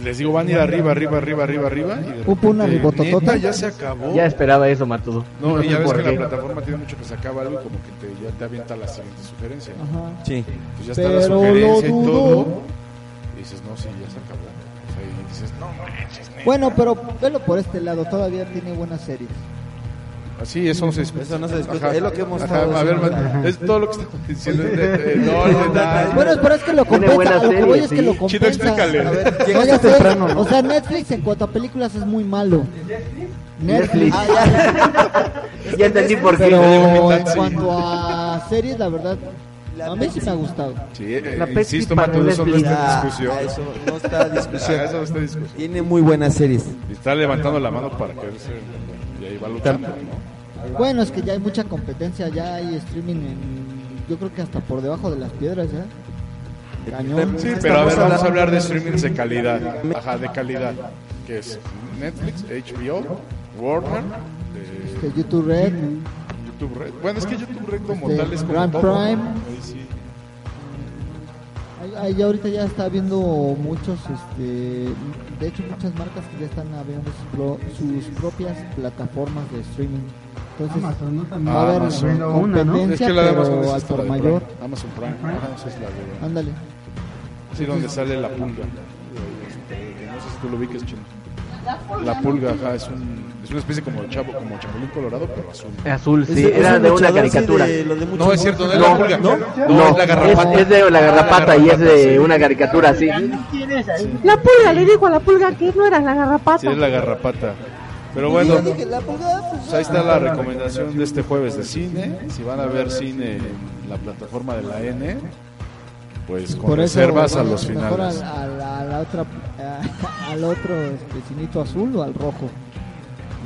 Speaker 7: Les digo, van a ir arriba, arriba, arriba, arriba, arriba. Y
Speaker 6: una ribototota.
Speaker 7: ya se acabó.
Speaker 2: Ya esperaba eso, Matudo.
Speaker 7: No, y ya ves que
Speaker 2: qué.
Speaker 7: la plataforma tiene mucho que se acaba algo y como que te, ya te avienta la siguiente sugerencia.
Speaker 6: Ajá.
Speaker 4: Sí.
Speaker 7: Pues ya está la
Speaker 6: Pero
Speaker 7: sugerencia
Speaker 6: lo
Speaker 7: y todo. Y dices, no, sí, ya se acabó. Dices, no manches, neta.
Speaker 6: Bueno, pero velo por este lado, todavía tiene buenas series.
Speaker 7: Así, eso no se discute.
Speaker 4: Eso no se discute,
Speaker 7: Ajá.
Speaker 4: es lo que hemos
Speaker 7: Ajá,
Speaker 4: estado
Speaker 7: A ver,
Speaker 4: diciendo.
Speaker 7: man, es todo lo que estamos diciendo. es de- de- no, de-
Speaker 6: Bueno, pero es que lo compensa, lo que voy es que
Speaker 2: sí.
Speaker 6: lo
Speaker 7: Chino,
Speaker 6: compensa.
Speaker 7: explícale.
Speaker 6: A ver,
Speaker 4: Llegaste
Speaker 6: no, ya sé.
Speaker 4: temprano, ¿no?
Speaker 6: O sea, Netflix en cuanto a películas es muy malo.
Speaker 2: Netflix.
Speaker 6: Netflix. [laughs]
Speaker 2: Ya entendí por qué.
Speaker 6: Pero en cuanto a series, la verdad, a mí sí me ha gustado.
Speaker 7: Sí, eh,
Speaker 2: La Pepsi
Speaker 7: insisto,
Speaker 2: para
Speaker 7: Mato, eso no está en
Speaker 4: Ah,
Speaker 7: discusión.
Speaker 4: eso no está en discusión.
Speaker 7: Ah, eso no está en discusión.
Speaker 4: Tiene muy buenas series.
Speaker 7: Y está levantando la mano para quererse y ahí va luchando, ¿no?
Speaker 6: Bueno, es que ya hay mucha competencia, ya hay streaming en, yo creo que hasta por debajo de las piedras, ¿ya? Cañón.
Speaker 7: Sí, pero a ver, vamos a hablar de streamings de calidad. Ajá, de calidad. Que es Netflix, HBO, Warner, eh,
Speaker 6: Este, YouTube Red,
Speaker 7: YouTube Red. Bueno, es que YouTube Red como
Speaker 6: Este,
Speaker 7: tal es como
Speaker 6: Grand
Speaker 7: todo.
Speaker 6: Prime.
Speaker 7: Ahí sí.
Speaker 6: Ahí- ahorita ya está habiendo muchos, este, de hecho muchas marcas que ya están abriendo sus, pro- sus propias plataformas de streaming. Entonces
Speaker 3: Amazon, ¿no? También
Speaker 6: va a haber
Speaker 7: Amazon.
Speaker 3: Abriendo una, ¿no?
Speaker 6: competencia,
Speaker 7: Es que la de Amazon
Speaker 6: pero
Speaker 7: es
Speaker 6: al
Speaker 7: esta,
Speaker 6: por
Speaker 7: la de
Speaker 6: mayor.
Speaker 7: Prime. Amazon Prime. Ajá, esa es la de...
Speaker 6: Ándale.
Speaker 7: Sí, donde sale la pulga. No sé si tú lo ubiques, chino. La pulga, ajá, es, un, es una especie como chavo, como chapulín colorado, pero azul.
Speaker 2: Azul, sí, era de una
Speaker 4: luchador, sí,
Speaker 2: caricatura.
Speaker 4: de lo de
Speaker 7: No, es cierto, no es
Speaker 2: No,
Speaker 7: la pulga.
Speaker 4: ¿no?
Speaker 7: No, es la garrapata.
Speaker 2: es, de la garrapata y es de
Speaker 7: sí.
Speaker 2: una caricatura, sí.
Speaker 9: La pulga, le dijo a la pulga que no era la garrapata.
Speaker 7: Sí, es la garrapata. Pero bueno,
Speaker 4: yo dije, la pulgada, pues,
Speaker 7: pues ahí está la recomendación de este jueves de cine. Si van a ver cine en la plataforma de la N, pues con
Speaker 6: Por eso,
Speaker 7: reservas a los
Speaker 6: mejor
Speaker 7: finales.
Speaker 6: al, al- a la otra, a- [laughs] al otro este, cinito azul o al rojo.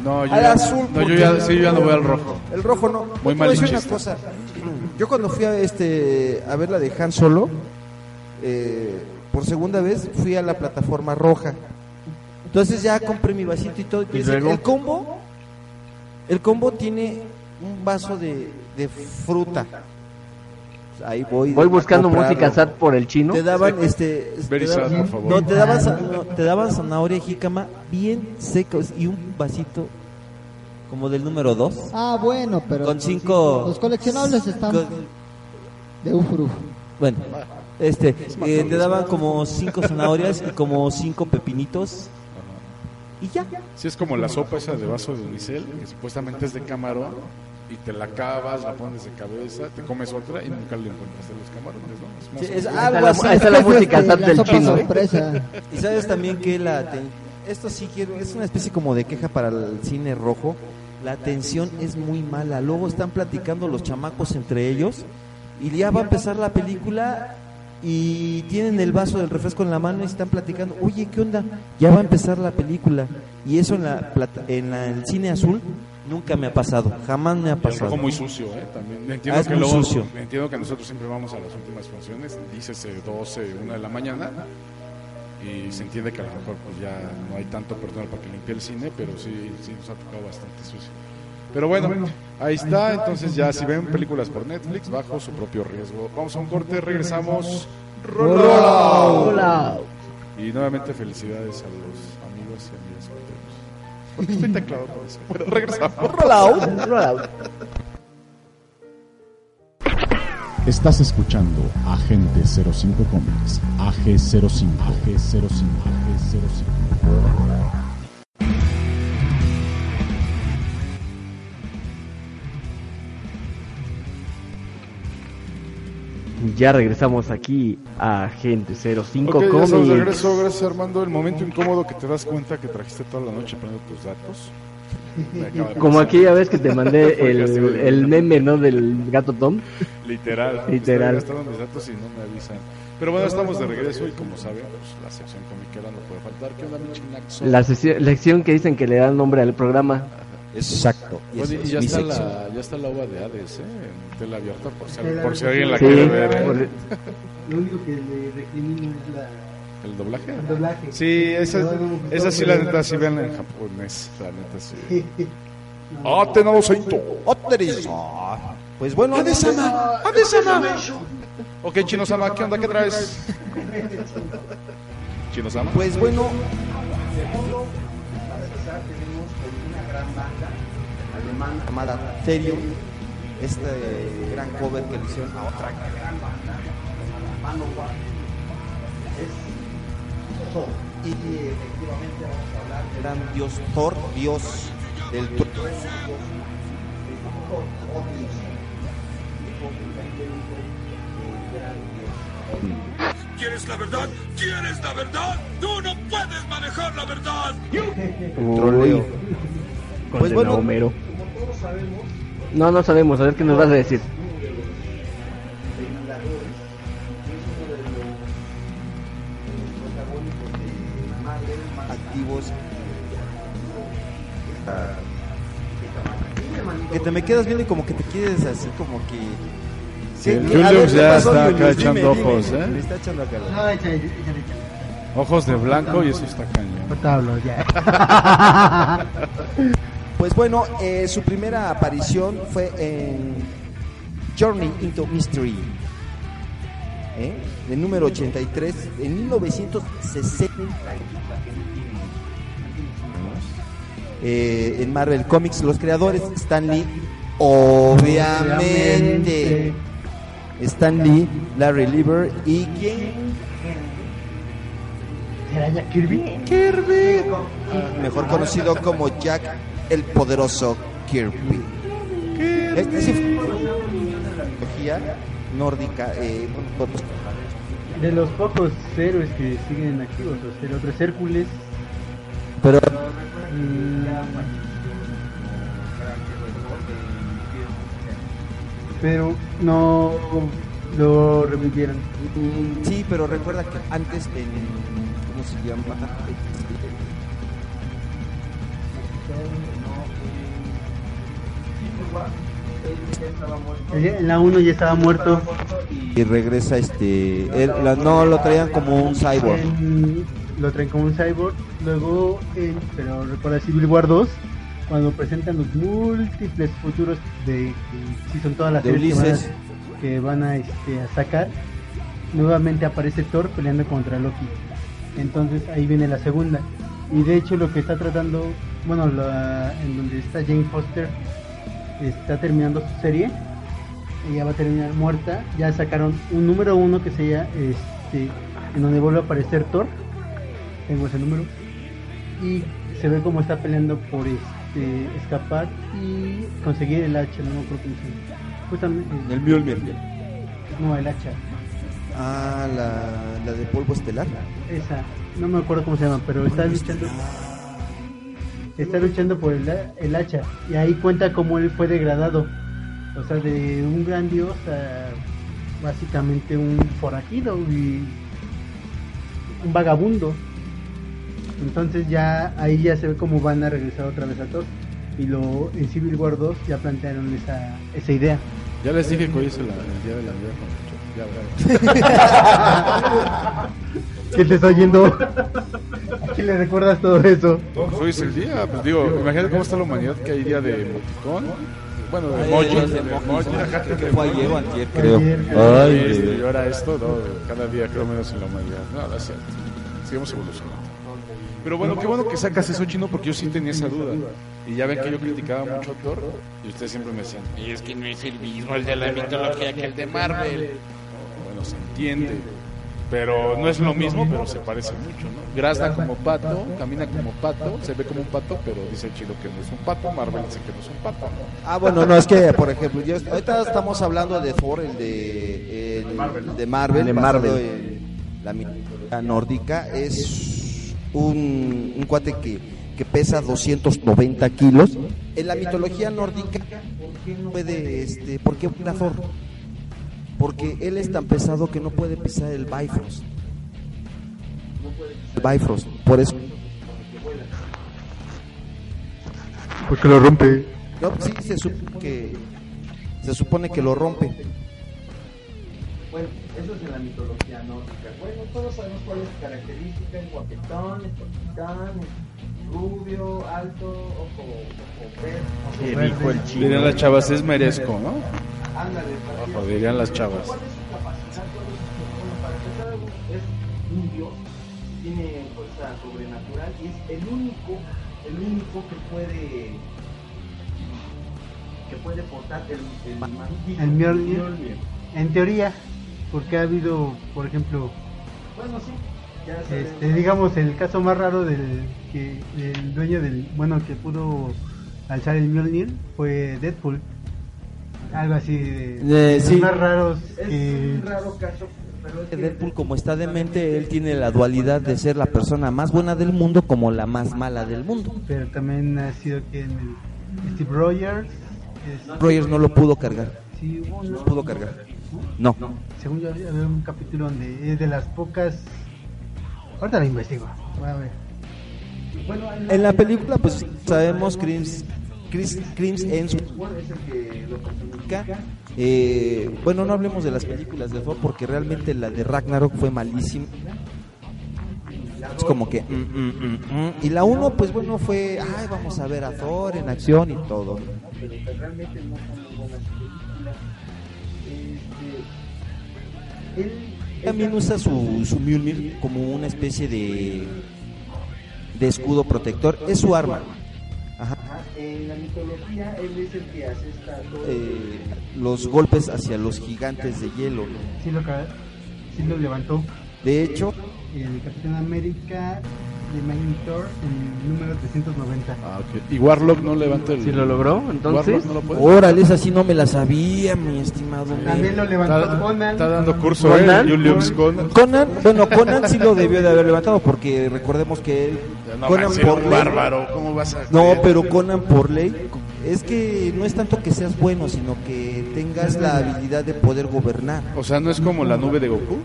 Speaker 7: No, yo
Speaker 4: Al
Speaker 7: ya,
Speaker 4: azul,
Speaker 7: no, yo ya, sí, yo ya no voy al rojo.
Speaker 4: El rojo no.
Speaker 7: Muy malinchista.
Speaker 4: una cosa. Yo cuando fui a este a ver la de Han Solo, eh, por segunda vez fui a la plataforma roja. Entonces ya compré mi vasito y todo. y
Speaker 2: luego?
Speaker 4: El combo, el combo tiene un vaso de, de fruta. Ahí voy.
Speaker 2: Voy buscando música sad por el chino.
Speaker 4: Te daban este.
Speaker 7: Very
Speaker 4: te daban-
Speaker 7: sad, por favor.
Speaker 4: No, te daban, no, te daban zanahoria y jícama bien secos y un vasito como del número 2.
Speaker 6: Ah, bueno, pero
Speaker 4: Con cinco.
Speaker 6: los coleccionables están
Speaker 4: Con-
Speaker 6: de ufru.
Speaker 4: bueno, este, eh, te daban como cinco zanahorias y como cinco pepinitos y ya.
Speaker 7: Sí, es como la sopa esa de vaso de unicel, que supuestamente es de camarón, y te la acabas, la pones de cabeza, te comes otra y nunca le encuentras de los camarones, ¿no? Es
Speaker 4: Sí, algo
Speaker 2: la-
Speaker 4: así. [laughs]
Speaker 2: música
Speaker 6: la
Speaker 2: del chino,
Speaker 6: sorpresa.
Speaker 4: Y sabes también que la esto sí quiero es una especie como de queja para el cine rojo. La atención es muy mala. Luego están platicando los chamacos entre ellos y ya va a empezar la película y tienen el vaso del refresco en la mano y están platicando. Oye, ¿qué onda? Ya va a empezar la película y eso en la plata- en la- el cine azul nunca me ha pasado. Jamás me ha pasado.
Speaker 7: rojo muy sucio, ¿eh? También. Entiendo,
Speaker 4: Ah, es
Speaker 7: que
Speaker 4: muy
Speaker 7: luego-
Speaker 4: sucio.
Speaker 7: entiendo que nosotros siempre vamos a las últimas funciones, dícese 12, 1 de la mañana, y se entiende que a lo mejor pues ya no hay tanto personal para que limpie el cine, pero sí, sí nos ha tocado bastante sucio. Pero bueno, ahí está, entonces ya si ven películas por Netflix, bajo su propio riesgo. Vamos a un corte, regresamos. Rollout. Y nuevamente felicidades a los amigos y amigas solteros. Porque estoy teclado por eso. Bueno, regresamos.
Speaker 2: Rollout.
Speaker 10: Estás escuchando Agente 05 Comics, AG05, AG05, AG05.
Speaker 2: Ya regresamos aquí a Gente 05
Speaker 7: Ok, ya estamos de
Speaker 2: Comics.
Speaker 7: regreso. Gracias, Armando. El momento incómodo que te das cuenta que trajiste toda la noche poniendo tus datos.
Speaker 2: Como aquella vez que te mandé [laughs] el, el meme, ¿no? Del gato Tom.
Speaker 7: Literal.
Speaker 2: Literal.
Speaker 7: Gastaron mis datos y no me avisan. Pero bueno, estamos de regreso y como saben, pues, la sección comiquera no puede faltar. ¿Qué onda?
Speaker 2: La lección que dicen que le dan nombre al programa.
Speaker 4: Exacto. Y
Speaker 7: Bueno, y
Speaker 4: es
Speaker 7: ya
Speaker 4: mi
Speaker 7: está, la, ya está la ova de Hades, ¿eh? En tela abierta, por si, por si alguien la
Speaker 2: Sí,
Speaker 7: quiere ver. ¿eh?
Speaker 2: por- [laughs]
Speaker 3: Lo único que le recrimino es la,
Speaker 7: ¿El doblaje?
Speaker 3: el doblaje.
Speaker 7: Sí, esa,
Speaker 3: No, no
Speaker 7: esa sí, la neta, sí vean en japonés. La neta, sí. [laughs]
Speaker 3: No.
Speaker 7: ¡Ah, tenado seito!
Speaker 4: Oteris. Pues bueno,
Speaker 7: ¡Adesama! ¡Adesama! Ok, Chino-sama, ¿qué onda? ¿Qué traes? [laughs] ¿Chino-sama?
Speaker 4: pues bueno, llamada Therion, este gran cover que le hicieron a otra gran banda, Manowar, es Thor. Y efectivamente vamos a hablar del gran dios Thor, dios del trueno.
Speaker 1: ¿Quieres la verdad? ¿Quieres la verdad? ¡Tú no puedes manejar la verdad!
Speaker 4: Troleo.
Speaker 2: Con
Speaker 4: Pues bueno,
Speaker 2: Homero. No, no sabemos. A ver qué nos vas a decir.
Speaker 4: activos que te me quedas viendo y como que te quieres así como que
Speaker 7: Sí, el
Speaker 4: ¿Qué-
Speaker 7: Julius
Speaker 4: ver, ¿qué
Speaker 7: ya
Speaker 4: pasó,
Speaker 7: está acá
Speaker 4: Julius?
Speaker 7: echando
Speaker 4: Dime, dime.
Speaker 7: ojos, ¿eh?
Speaker 4: Le está echando acá.
Speaker 3: No, échale, échale, échale.
Speaker 7: Ojos de blanco y eso está cañón.
Speaker 3: Ya. [laughs]
Speaker 4: Pues bueno, eh, su primera aparición fue en Journey into Mystery, ¿eh? el número 83, en 1960. Eh, en Marvel Comics, los creadores Stan Lee, obviamente, Stan Lee, Larry Lieber y quién
Speaker 3: ¿Será ya Kirby?
Speaker 4: mejor conocido como Jack el poderoso Kirby. Este sí fue una mitología nórdica. eh, bueno, pues,
Speaker 3: De los pocos héroes que siguen activos, o sea, el otro es Hércules.
Speaker 4: pero
Speaker 3: Pero no lo revivieron.
Speaker 4: sí, pero recuerda que antes en ¿cómo se llama?
Speaker 3: En la 1 ya estaba muerto.
Speaker 4: Y regresa este, él- la- no lo traían como un cyborg.
Speaker 3: En- lo traen como un cyborg. Luego, en, pero recuerda Civil War 2, cuando presentan los múltiples futuros de sí son todas las
Speaker 4: De
Speaker 3: que van a-
Speaker 4: Ulises.
Speaker 3: que van a, este, a sacar, nuevamente aparece Thor peleando contra Loki. Entonces ahí viene la segunda. Y de hecho lo que está tratando, bueno, la- en donde está Jane Foster, está terminando su serie. Ella va a terminar muerta. Ya sacaron un número uno que se llama, este, en donde vuelve a aparecer Thor. Tengo ese número. Y se ve como está peleando por este escapar y conseguir el hacha, no me acuerdo cómo se llama. Justamente,
Speaker 4: El Mjolnir.
Speaker 3: no, el hacha.
Speaker 4: Ah, la, la de polvo estelar.
Speaker 3: Esa, no me acuerdo cómo se llama, pero está luchando. Está luchando por el, el hacha. Y ahí cuenta cómo él fue degradado. O sea, de un gran dios a básicamente un forajido y un vagabundo. Entonces ya ahí ya se ve cómo van a regresar otra vez a Thor. Y lo en Civil War 2 ya plantearon esa, esa idea.
Speaker 7: Ya les dije que hoy es el, el día de la vida con Ya, [laughs]
Speaker 3: ¿Qué te está oyendo? ¿A quién le recuerdas todo eso?
Speaker 7: Pues hoy es el día. Pues digo, imagínate cómo está la humanidad que hay día de emoticón. Bueno, de emoji.
Speaker 4: que fue ayer o antier, creo. Ay,
Speaker 7: este, ahora esto, no, cada día creo menos en la humanidad. No, no es cierto. Seguimos evolucionando. Pero bueno, qué bueno que sacas eso, Chino, porque yo sí tenía esa duda. Y ya ven que yo criticaba mucho a Thor, y ustedes siempre me decían,
Speaker 1: Y es que no es el mismo el de la mitología que el de Marvel.
Speaker 7: bueno, se entiende. Pero no es lo mismo, pero se parece mucho, ¿no? Grazna como pato, camina como pato, se ve como un pato, pero dice Chino que no es un pato, Marvel dice que no es un pato. ¿no?
Speaker 4: Ah, bueno, no, es que, por ejemplo, yo, ahorita estamos hablando de Thor, el de, el, de Marvel,
Speaker 2: De Marvel.
Speaker 4: en la mitología nórdica. Es un, un cuate que, que pesa 290 kilos. En la mitología nórdica, ¿por qué no puede, este, por qué Thor? Porque él es tan pesado que no puede pisar el Bifrost. El Bifrost, por eso.
Speaker 3: Porque lo rompe.
Speaker 4: No, sí, se supone que, se supone que lo rompe. Bueno, eso es en la mitología nórdica. Bueno, todos sabemos cuál es su característica, es guapetón, es rubio, alto, ojo, ojo verde, ojo
Speaker 2: dijo el chino.
Speaker 7: Dirían las chavas, es merezco, ¿no?
Speaker 4: Ándale,
Speaker 7: Ojo, dirían las chavas.
Speaker 4: ¿Cuál es su capacidad? ¿Cuál es su- bueno, para empezar, es un dios, tiene fuerza sobrenatural y es el único, el único que puede que puede portar el, el.
Speaker 3: El Mjolnir. En teoría, porque ha habido, por ejemplo,
Speaker 4: Bueno, sí.
Speaker 3: Este, digamos el caso más raro del que el dueño del, bueno, que pudo alzar el Mjolnir fue Deadpool. Algo así de, de los
Speaker 4: sí.
Speaker 3: más raros
Speaker 4: Es
Speaker 3: que
Speaker 4: un raro caso, pero es que Deadpool como está demente, él tiene la dualidad de ser la persona más buena del mundo como la más mala del mundo.
Speaker 3: pero también ha sido que en el Steve Rogers es-
Speaker 4: Rogers no lo pudo cargar,
Speaker 3: sí,
Speaker 4: no lo pudo cargar. No.
Speaker 3: según yo había había un capítulo donde es de las pocas ahorita lo investigo voy a ver
Speaker 4: En la película, pues sabemos Chris, Chris, que lo personifica. Eh, bueno, no hablemos de las películas de Thor porque realmente la de Ragnarok fue malísima. Es como que. mm, mm, mm, mm. Y la 1, pues bueno, fue. Ay, vamos a ver a Thor en acción y todo. Pero realmente no son muy buenas películas. Este, él también usa su, su Mjolnir como una especie de de escudo protector, es su arma. Ajá. En la mitología él es el que asesta eh, los golpes hacia los gigantes de hielo.
Speaker 3: sí lo, sí lo levantó
Speaker 4: De hecho,
Speaker 3: el Capitán América de Magnetor en el número 390
Speaker 7: Ah, ok. ¿Y Warlock no levanta el...
Speaker 2: ¿Sí lo logró? Entonces,
Speaker 7: no lo puede?
Speaker 4: órale, esa sí no me la sabía, mi estimado.
Speaker 3: también lo levantó
Speaker 7: Está,
Speaker 3: Conan
Speaker 7: está dando curso, ¿eh?
Speaker 2: ¿Conan?
Speaker 7: Julius Conan.
Speaker 4: Conan, bueno, Conan sí lo debió de haber levantado porque recordemos que él
Speaker 7: No,
Speaker 4: Conan por
Speaker 7: un
Speaker 4: ley-
Speaker 7: bárbaro, ¿cómo vas a
Speaker 4: No, pero Conan por ley es que no es tanto que seas bueno, sino que tengas la habilidad de poder gobernar.
Speaker 7: O sea, ¿no es como la nube de Goku?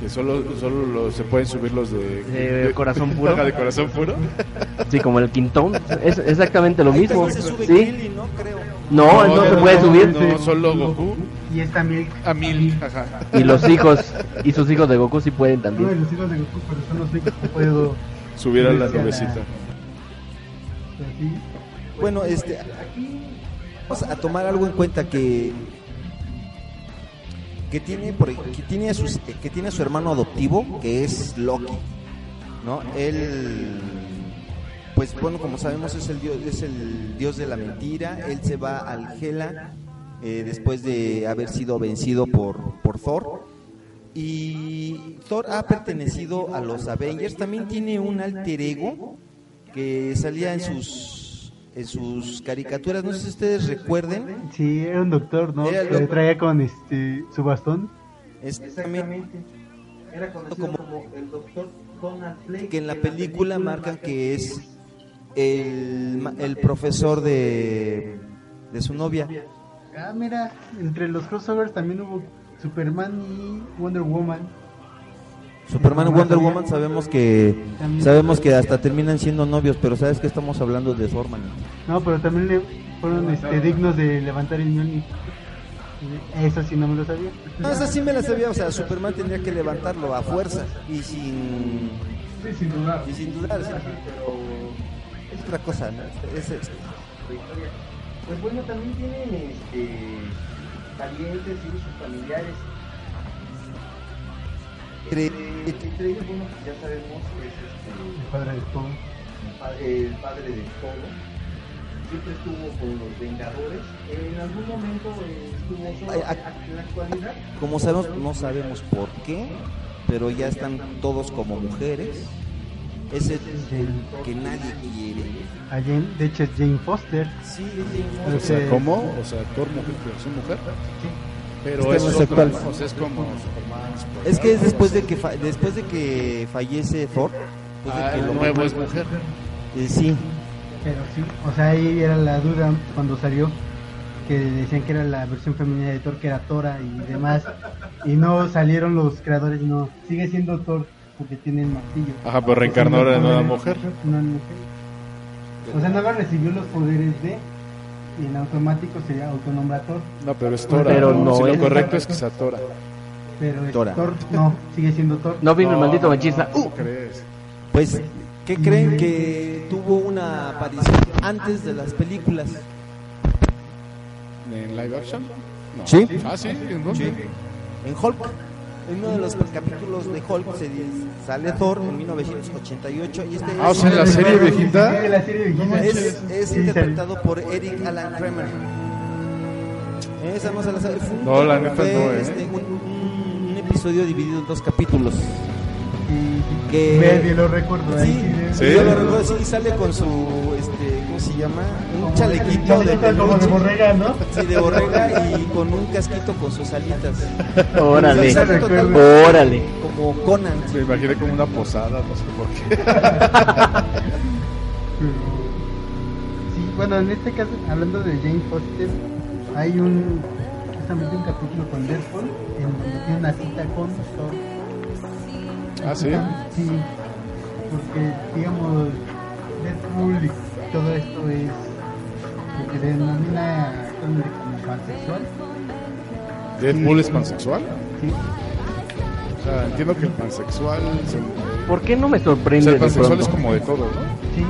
Speaker 7: Que solo, solo lo- se pueden subir los de...
Speaker 2: ¿De corazón puro?
Speaker 7: De corazón puro.
Speaker 2: sí, como el quintón, es exactamente lo
Speaker 4: Ahí
Speaker 2: mismo.
Speaker 4: también se sube
Speaker 2: Sí.
Speaker 4: ¿no? Creo.
Speaker 2: No, no, se puede subir.
Speaker 7: No, solo Goku
Speaker 3: y esta Milk
Speaker 7: a mil. Ajá.
Speaker 2: Y los hijos, y sus hijos de Goku sí pueden también.
Speaker 3: los hijos de Goku pero son los que puedo
Speaker 7: Subir a la nubecita.
Speaker 4: Bueno, este, aquí vamos a tomar algo en cuenta que que tiene por, que tiene a sus, que tiene a su hermano adoptivo que es Loki, ¿no? Él pues bueno, como sabemos es el dios es el dios de la mentira, él se va al Hela eh, después de haber sido vencido por por Thor. Y Thor ha pertenecido a los Avengers, también tiene un alter ego que salía en sus en sus caricaturas, no sé si ustedes recuerden,
Speaker 3: Sí, era un doctor, ¿no?
Speaker 4: Era el
Speaker 3: Que
Speaker 4: doctor.
Speaker 3: traía con este su bastón.
Speaker 4: exactamente era conocido como el doctor Donald Blake, que en la película marcan que es el, el profesor de, de su novia.
Speaker 3: Ah, mira, entre los crossovers también hubo Superman y Wonder Woman.
Speaker 4: Superman y Wonder. Woman sabemos que sabemos que hasta terminan siendo novios, pero sabes que estamos hablando de Thorman.
Speaker 3: No, pero también le fueron este, dignos de levantar el Mjolnir. Eso sí no me lo sabía.
Speaker 4: No, esa sí me la sabía, o sea, Superman tendría que levantarlo a fuerza y sin
Speaker 3: Sí, sin dudar.
Speaker 4: y sin dudar, sí, pero es otra cosa, ¿no? Es- es-
Speaker 11: Pues bueno, también tienen este, parientes y sus familiares.
Speaker 4: Entre-
Speaker 11: entre ellos, bueno, pues ya sabemos que es este,
Speaker 3: El padre de todo.
Speaker 11: el pa- el padre de todo. Siempre estuvo con los Vengadores. En algún momento estuvo solo. En la actualidad,
Speaker 4: como sabemos, no sabemos por qué, pero ya están todos como mujeres. Ese es el que nadie quiere.
Speaker 3: A Jane, de hecho es Jane Foster.
Speaker 4: Sí, es
Speaker 3: Pero
Speaker 7: O sea, ¿cómo? O sea, actor mujer, pero su mujer. Pero
Speaker 4: Es no
Speaker 7: otro, es como Superman. Superman.
Speaker 4: Es que es después de que fa- después de que fallece Thor, después de
Speaker 7: Ah,
Speaker 4: que
Speaker 7: el
Speaker 4: lo
Speaker 7: nuevo es mujer.
Speaker 4: eh, sí,
Speaker 3: Pero sí, o sea, ahí era la duda cuando salió que decían que era la versión femenina de Thor, que era Tora y demás. Y no salieron los creadores, no. Sigue siendo Thor porque tiene el martillo.
Speaker 7: Ajá, pero reencarnó en una mujer.
Speaker 3: una mujer. O sea, nada recibió los poderes de. Y en automático se autonombra Thor.
Speaker 7: No, pero es Tora.
Speaker 2: Pero
Speaker 7: ¿no?
Speaker 2: no
Speaker 7: Si lo correcto es que sea Tora.
Speaker 3: Pero es
Speaker 4: Tora.
Speaker 3: Thor, no, sigue siendo Thor.
Speaker 2: No vino el
Speaker 7: No,
Speaker 2: maldito
Speaker 7: no,
Speaker 2: machista.
Speaker 7: ¿Cómo
Speaker 2: Uh,
Speaker 7: crees?
Speaker 4: pues ¿qué creen que tuvo una aparición antes de las películas?
Speaker 7: ¿En live action? No.
Speaker 4: Sí.
Speaker 7: Ah, sí, ¿en dónde?
Speaker 4: Sí. En Hulk. En uno de los capítulos de Hulk se sale Thor en 1988 y este
Speaker 7: Ah, o sea, en la
Speaker 4: es,
Speaker 7: serie viejita.
Speaker 3: Sí, la serie viejita.
Speaker 4: es, es interpretado por Eric Alan Kramer. Esa no se la sabe. Fue un-
Speaker 7: No, la neta no, ¿eh?
Speaker 4: este, un, un- un episodio dividido en dos capítulos. Que-
Speaker 3: Medio lo recuerdo.
Speaker 4: Sí,
Speaker 7: Sí.
Speaker 4: yo lo recuerdo, sí, sale con su, este, ¿cómo se llama? Un chalequito de
Speaker 3: como de
Speaker 4: peluche.
Speaker 3: borrega, ¿no?
Speaker 4: Sí, de borrega y con un casquito con sus alitas.
Speaker 2: órale, órale.
Speaker 4: Como Conan.
Speaker 7: Me imaginé como una posada, no sé por qué.
Speaker 3: Sí, bueno, en este caso, hablando de Jane Foster, hay un justamente un capítulo con Deadpool en donde tiene una cita con Thor.
Speaker 7: Ah, sí.
Speaker 3: Sí, porque digamos Deadpool y todo esto es lo que denomina actualmente como pansexual.
Speaker 7: ¿Deadpool es pansexual?
Speaker 3: Sí.
Speaker 7: O sea, entiendo que el pansexual. se-
Speaker 2: ¿Por qué no me
Speaker 7: O
Speaker 2: sorprende
Speaker 7: sea, el pansexual es como de todo, ¿no?
Speaker 3: Sí,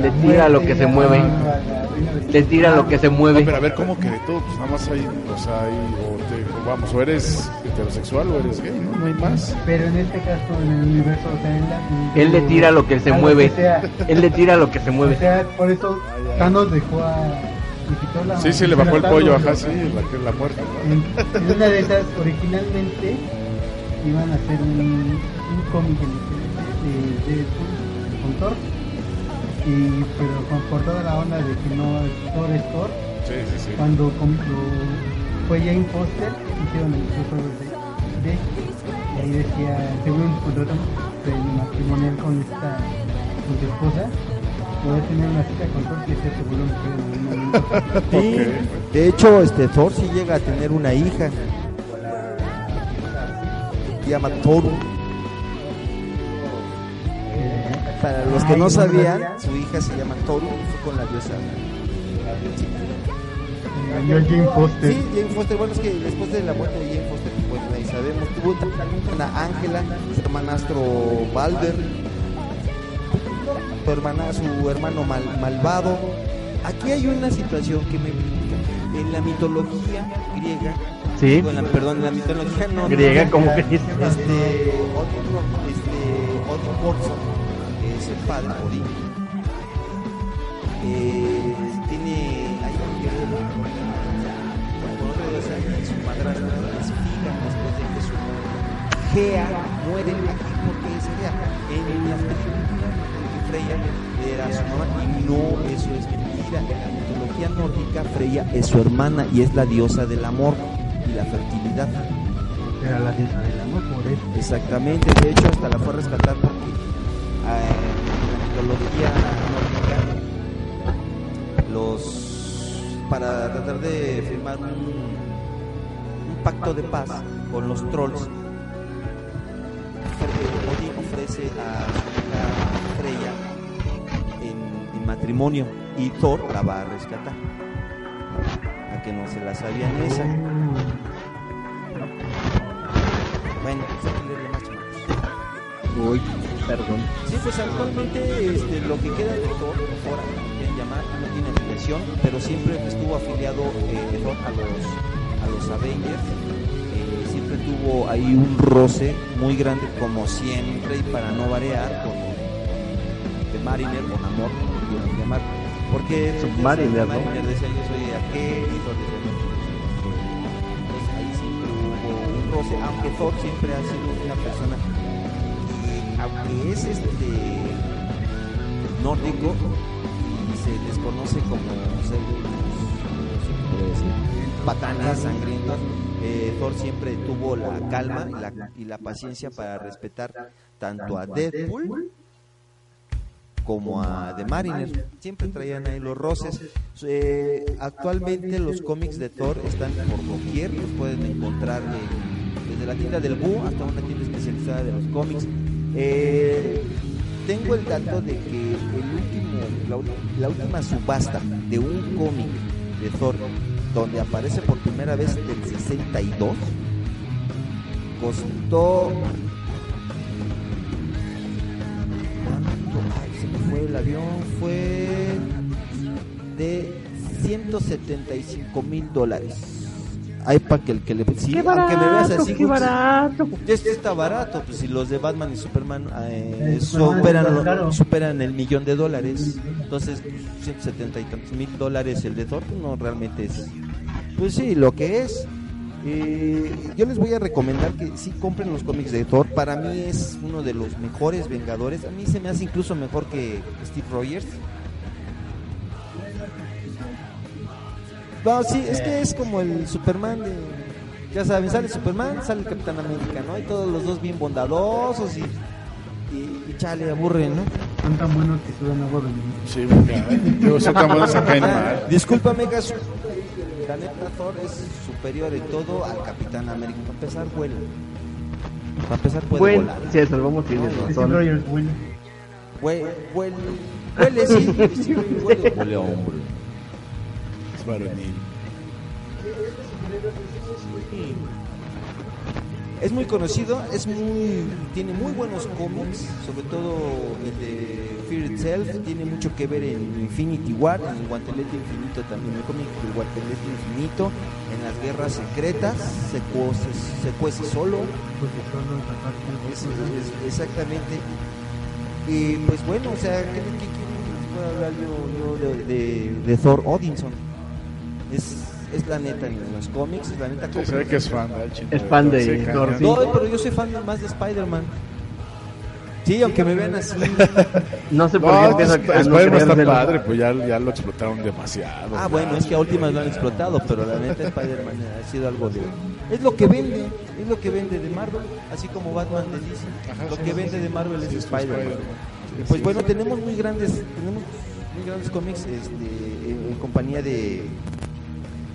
Speaker 2: Le tira lo que se mueve.
Speaker 3: de-
Speaker 2: Le tira lo que se
Speaker 7: No,
Speaker 2: mueve.
Speaker 7: pero a ver, ¿cómo que de todo? Pues nada más hay, o sea, hay, o, te- o vamos, o eres heterosexual o eres gay, ¿no? No hay más.
Speaker 3: Pero en este caso, en el universo, o sea, él, la-
Speaker 2: Él le tira lo que se mueve.
Speaker 3: que.
Speaker 2: Él le tira lo que se
Speaker 3: O
Speaker 2: mueve.
Speaker 3: sea, por eso Thanos dejó a. la-
Speaker 7: Sí, sí, le bajó el pollo,
Speaker 3: ¿no?
Speaker 7: ajá, sí, la, la muerte, ¿no?
Speaker 3: En, en una de esas, originalmente, iban a hacer un, un cómic en el que- de, de con Thor. Y, pero con, por toda la onda de que no Thor es Thor,
Speaker 7: Sí, sí, sí.
Speaker 3: cuando com- lo- fue Jane Foster, hicieron el crossover de, de y ahí decía, según un contrato de matrimonial con esta con su esposa, poder tener una cita con Thor que se en momento.
Speaker 4: Sí,
Speaker 7: Ok.
Speaker 4: de hecho, este Thor sí llega a tener una hija. Se llama Toru. Para los que
Speaker 3: Ay,
Speaker 4: no
Speaker 3: no
Speaker 4: sabían,
Speaker 3: sabía.
Speaker 4: su hija se llama Toru, fue con la diosa.
Speaker 3: Eh, yo Jane Foster.
Speaker 4: Sí, Jane Foster, bueno, es que después de la muerte de Jane Foster, pues ahí sabemos, tuvo una Ángela, su hermanastro Balder, su, hermana, su hermano mal- malvado. Aquí hay una situación que me brinca. En la mitología griega,
Speaker 2: Sí.
Speaker 4: digo, en la- perdón, en la mitología no,
Speaker 2: Griega,
Speaker 4: no,
Speaker 2: como que dice.
Speaker 4: este, otro, este, otro el padre Odín, eh, tiene ahí un viejo con otra diosa y su madrastra es Giga después de que su Gea muere aquí porque es Gea en las películas Freya era su mamá y no, eso es mentira. En la mitología nórdica, Freya es su hermana y es la diosa del amor y la fertilidad.
Speaker 3: Era la diosa del amor, por eso.
Speaker 4: Exactamente, de hecho hasta la fue a rescatar porque eh, mitología nórdica los para tratar de firmar un, un pacto de paz con los trolls. Odín ofrece a su hija Freya en, en matrimonio y Thor la va a rescatar. A que no se la sabían esa. Bueno, pues hay que leerle más chamacos.
Speaker 2: Perdón.
Speaker 4: Sí, pues actualmente este, lo que queda de Thor, como quieren llamar, no tiene afiliación, pero siempre estuvo afiliado eh, Thor a los, a los Avengers. Eh, siempre tuvo ahí un roce muy grande, como siempre, y para no variar, con de Mariner, con amor, quieran llamar. Porque decía-
Speaker 2: ¿no?
Speaker 4: Mariner decía yo soy aquel, y Thor decía ahí siempre hubo un roce, aunque Thor siempre ha sido una persona aunque es este nórdico y se les conoce como ser patanes sangrientos eh, Thor siempre tuvo la calma y la, paciencia para respetar tanto a Deadpool como a The Mariner. Siempre traían ahí los roces. Eh, actualmente los cómics de Thor están por doquier los pueden encontrar en- desde la tienda del Boo hasta una tienda especializada de los cómics eh, tengo el dato de que el último, la, la última subasta de un cómic de Thor, donde aparece por primera vez del 62, costó. ¿Cuánto? Ay, se me fue el avión, fue de 175 mil dólares. Ay, para que el que le. Sí,
Speaker 9: ¡Qué
Speaker 4: aunque me veas así,
Speaker 9: qué barato!
Speaker 4: ya está- barato, pues si los de Batman y Superman eh,
Speaker 3: Eh,
Speaker 4: superan, superan el millón de dólares, entonces 170 y tantos mil dólares el de Thor, no realmente es, pues sí, lo que es. Eh, yo les voy a recomendar que sí compren los cómics de Thor, para mí es uno de los mejores Vengadores, a mí se me hace incluso mejor que Steve Rogers. No, sí, es que es como el Superman de... Ya saben, sale Superman, sale el Capitán América, ¿no? Y todos los dos bien bondadosos y... Y, y chale, aburren, ¿no?
Speaker 3: Son tan buenos que venenosa.
Speaker 7: Sí, porque luego son tan buenos que caen mal.
Speaker 4: Discúlpame, Gas. La neta Thor es superior en todo al Capitán América. Para empezar, vuela. Para empezar, puede
Speaker 2: Bueno,
Speaker 4: volar.
Speaker 2: si salvamos tienes razón.
Speaker 3: Rogers, bueno.
Speaker 4: Hue- Huele, huele, sí. sí, huele, huele a hombre.
Speaker 7: Es
Speaker 4: Es muy conocido, es muy, tiene muy buenos cómics, sobre todo el de Fear Itself, tiene mucho que ver en Infinity War, en el Guantelete Infinito también, el cómic del Guantelete Infinito, en las guerras secretas, se cuece, solo, exactamente. Y pues bueno, o sea, ¿qué, qué les pueda hablar yo, yo de, de, de Thor Odinson? Es, es la neta en los cómics, es la neta.
Speaker 7: Sí, se ve que es fan, ¿verdad? Chino?
Speaker 2: Es fan de Thor.
Speaker 4: No, pero yo soy fan más de Spider-Man. Sí, aunque me vean así. [laughs]
Speaker 2: No sé por qué
Speaker 7: No,
Speaker 2: empieza a no
Speaker 7: Spider-Man está padre, pues ya, ya lo explotaron demasiado.
Speaker 4: Ah, bueno, es que a últimas lo han explotado, pero la neta Spider-Man ha sido algo de... Es lo que vende, es lo que vende de Marvel, así como Batman de DC.
Speaker 7: Ajá,
Speaker 4: Lo
Speaker 7: sí,
Speaker 4: que
Speaker 7: sí,
Speaker 4: vende
Speaker 7: sí.
Speaker 4: de Marvel es
Speaker 7: Sí, es
Speaker 4: Spider-Man. Pues bueno, tenemos muy grandes, tenemos muy grandes cómics este, en, en compañía de,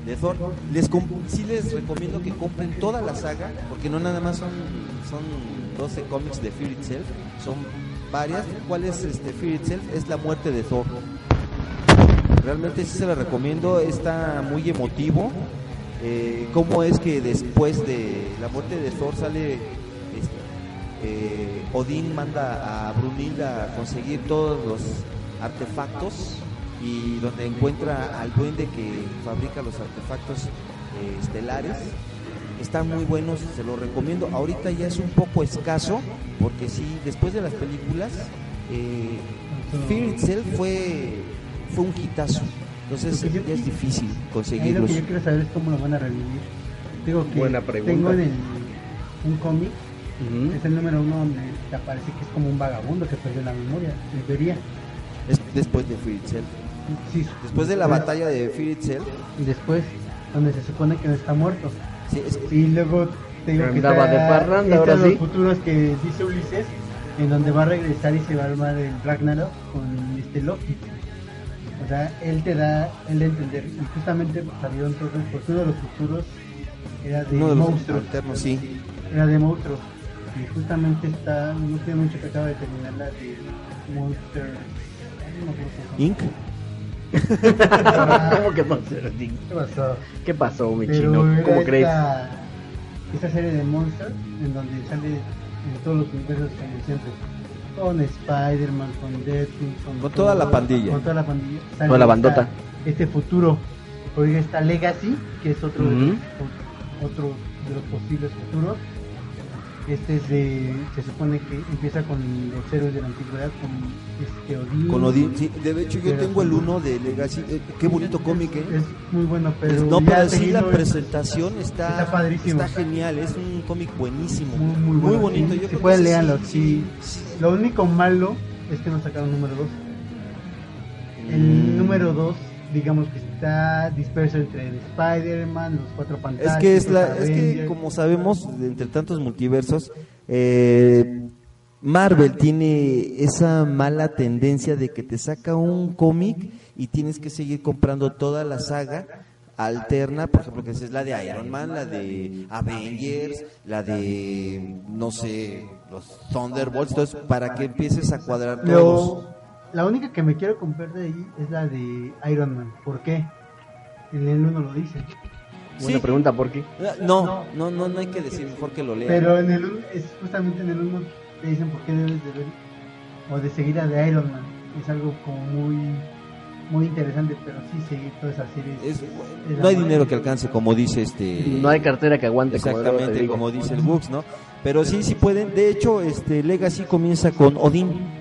Speaker 4: de Thor. Les sí les recomiendo que compren toda la saga, porque no nada más son, son 12 cómics de Fear Itself, son varias. ¿Cuál es este Fear Itself? Es la muerte de Thor. Realmente sí se la recomiendo, está muy emotivo. Eh, ¿Cómo es que después de la muerte de Thor sale este, eh, Odín manda a Brunilda a conseguir todos los artefactos y donde encuentra al duende que fabrica los artefactos eh, estelares. Están muy buenos, se los recomiendo. Ahorita ya es un poco escaso, porque sí, después de las películas, eh, Fear Itself fue, fue un hitazo. Entonces
Speaker 3: yo-
Speaker 4: ya es difícil
Speaker 3: Ahí lo
Speaker 4: conseguirlos.
Speaker 3: que yo quiero saber es cómo lo van a revivir. Digo que
Speaker 2: Buena pregunta.
Speaker 3: tengo en el, un cómic. Es el número uno donde te aparece que es como un vagabundo que perdió la memoria, en teoría.
Speaker 4: Es después de Fear Itself.
Speaker 3: Sí,
Speaker 4: Después de la batalla de Fear Itself.
Speaker 3: Y después, donde se supone que no está muerto.
Speaker 4: Sí, es-
Speaker 3: Y luego te digo que está-
Speaker 2: de parranda,
Speaker 3: este
Speaker 2: ahora
Speaker 3: de los
Speaker 2: sí.
Speaker 3: futuros que dice Ulises, en donde va a regresar y se va a armar el Ragnarok con este Loki. O sea, él te da, él de entender. Y justamente salieron todos, porque uno de los futuros era de
Speaker 4: uno de los
Speaker 3: monstruos.
Speaker 4: alternos, sí.
Speaker 3: Era de monstruos. Y justamente está, no tiene mucho que acaba de terminar la de Monster. no cómo se
Speaker 4: Inc. [laughs]
Speaker 2: ¿Cómo que Monster Inc?
Speaker 3: ¿Qué pasó?
Speaker 2: ¿Qué pasó, mi
Speaker 3: Pero
Speaker 2: chino? ¿Cómo crees?
Speaker 3: esta, serie de Monster en donde sale en todos los universos como siempre. Con Spider-Man, con Deadpool, con,
Speaker 4: Con toda la pandilla.
Speaker 3: Con toda la pandilla. Sale
Speaker 2: Toda la
Speaker 3: esta-
Speaker 2: bandota.
Speaker 3: Este futuro. Oiga, está Legacy, que es otro, de los-
Speaker 2: Ujú.
Speaker 3: otro de los posibles futuros. Este es de. Se supone que empieza con los héroes de la antigüedad, con este Odín.
Speaker 4: Con Odín, sí. De hecho, yo tengo el uno de Legacy. Eh, qué bonito cómic, ¿eh?
Speaker 3: Es muy bueno, pero.
Speaker 4: No, pero sí la
Speaker 3: es-
Speaker 4: presentación está,
Speaker 3: está padrísimo.
Speaker 4: está genial, es un cómic buenísimo,
Speaker 3: Muy, muy,
Speaker 4: muy,
Speaker 3: bueno.
Speaker 4: bonito.
Speaker 3: Sí,
Speaker 4: Yo
Speaker 3: si pueden,
Speaker 4: sí,
Speaker 3: Sí. Lo único malo es que no sacaron número 2. El
Speaker 4: Mm.
Speaker 3: número 2, digamos que está disperso entre el Spider-Man, los cuatro
Speaker 4: Es
Speaker 3: pantallas.
Speaker 4: que es la, es que como sabemos, entre tantos multiversos, eh, Marvel tiene esa mala tendencia de que te saca un cómic y tienes que seguir comprando toda la saga alterna, por ejemplo, que es la de Iron Man, la de Avengers, la de, no sé, los Thunderbolts, entonces, para que empieces a cuadrar todos.
Speaker 3: La única que me quiero comprar de ahí es la de Iron Man. ¿Por qué? En el 1 lo dice.
Speaker 2: Buena
Speaker 4: Sí.
Speaker 2: pregunta, ¿por qué?
Speaker 4: No, no, no, no hay que decir mejor que lo lean.
Speaker 3: Pero en el 1, es justamente en el 1 te dicen por qué debes de ver o de seguir a de Iron Man. Es algo como muy muy interesante, pero sí seguir toda esa serie.
Speaker 4: Es-
Speaker 3: es
Speaker 4: no hay dinero que alcance, como dice este.
Speaker 2: No hay cartera que aguante,
Speaker 4: Exactamente, como dice el Books, ¿no? Pero sí, sí pueden. De hecho, este Legacy comienza con Odín.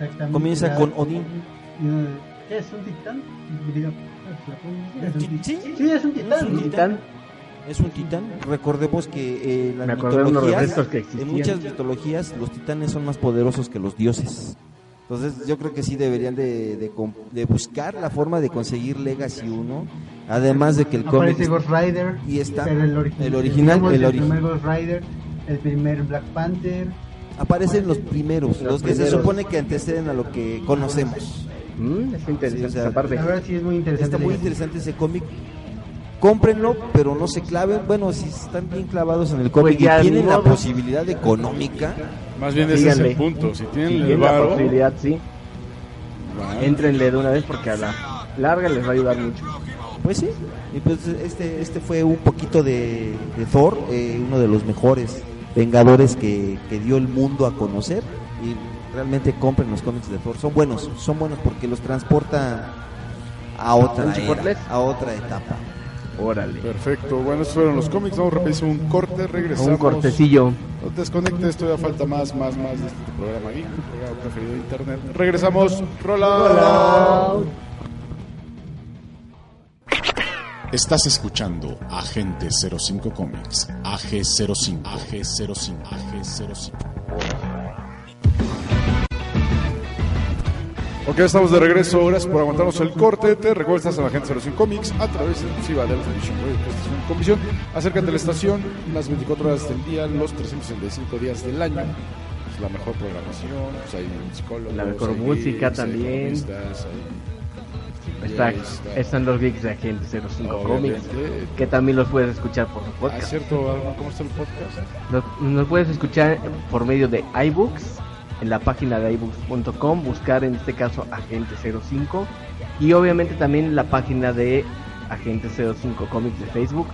Speaker 3: Exactamente.
Speaker 4: Comienza con Odín.
Speaker 3: y uno de, ¿Qué es un titán? Y digo, ¿es un titán?
Speaker 4: Sí,
Speaker 3: es un titán.
Speaker 4: Es un titán. Recordemos que eh, en las mitologías,
Speaker 2: que
Speaker 4: en muchas mitologías, los titanes son más poderosos que los dioses. Entonces, yo creo que sí deberían de, de de buscar la forma de conseguir Legacy 1. Además de que el cómic.
Speaker 3: Aparece Ghost Rider.
Speaker 4: Y está
Speaker 3: el, origi-
Speaker 4: el original, el
Speaker 3: el,
Speaker 4: ori-
Speaker 3: primer Ghost Rider, el primer Black Panther.
Speaker 4: Aparecen los primeros, los,
Speaker 2: Los
Speaker 4: que se supone que anteceden a lo que conocemos.
Speaker 2: Mm, está interesante
Speaker 4: Sí, o sea,
Speaker 2: esa parte.
Speaker 3: La verdad sí es muy interesante.
Speaker 4: Está muy interesante ese cómic. Cómprenlo, pero no se claven. Bueno, si están bien clavados en el cómic
Speaker 2: Pues
Speaker 4: y tienen la posibilidad económica,
Speaker 7: Más bien ese es el punto. Si tienen
Speaker 2: Si
Speaker 7: el
Speaker 2: tienen la posibilidad, sí. Entrenle de una vez porque a la larga les va a ayudar mucho.
Speaker 4: pues sí. Y pues este, este fue un poquito de, de Thor, eh, uno de los mejores Vengadores que, que dio el mundo a conocer. Y realmente compren los cómics de Thor. Son buenos, son buenos porque los transporta a otra,
Speaker 2: ¿Un
Speaker 4: era, a otra etapa.
Speaker 2: Órale.
Speaker 7: Perfecto. Bueno, estos fueron los cómics. Vamos a repetir un corte. Regresamos.
Speaker 2: Un cortecillo.
Speaker 7: No te desconectes, todavía falta más, más, más de este programa programa preferido de internet. Regresamos. Rola.
Speaker 10: Estás escuchando Agente 05 Comics, AG05, AG05, AG05.
Speaker 7: Ok, estamos de regreso. Gracias por aguantarnos el corte. Te recuerdo que estás en la Agente 05 Comics a través de exclusiva de la televisión radio de estación con visión. Acércate a la estación las 24 horas del día, los 365 días del año. Es la mejor programación. Pues hay psicólogos,
Speaker 2: La mejor
Speaker 7: hay
Speaker 2: música también.
Speaker 7: hay-
Speaker 2: Está, están los geeks de Agente 05 Comics, que también los puedes escuchar por
Speaker 7: Ah,
Speaker 2: podcast.
Speaker 7: cierto, ¿cómo está el podcast?
Speaker 2: Nos, nos puedes escuchar por medio de iBooks, en la página de iBooks.com, buscar en este caso Agente 05 y obviamente también en la página de Agente 05 Comics de Facebook.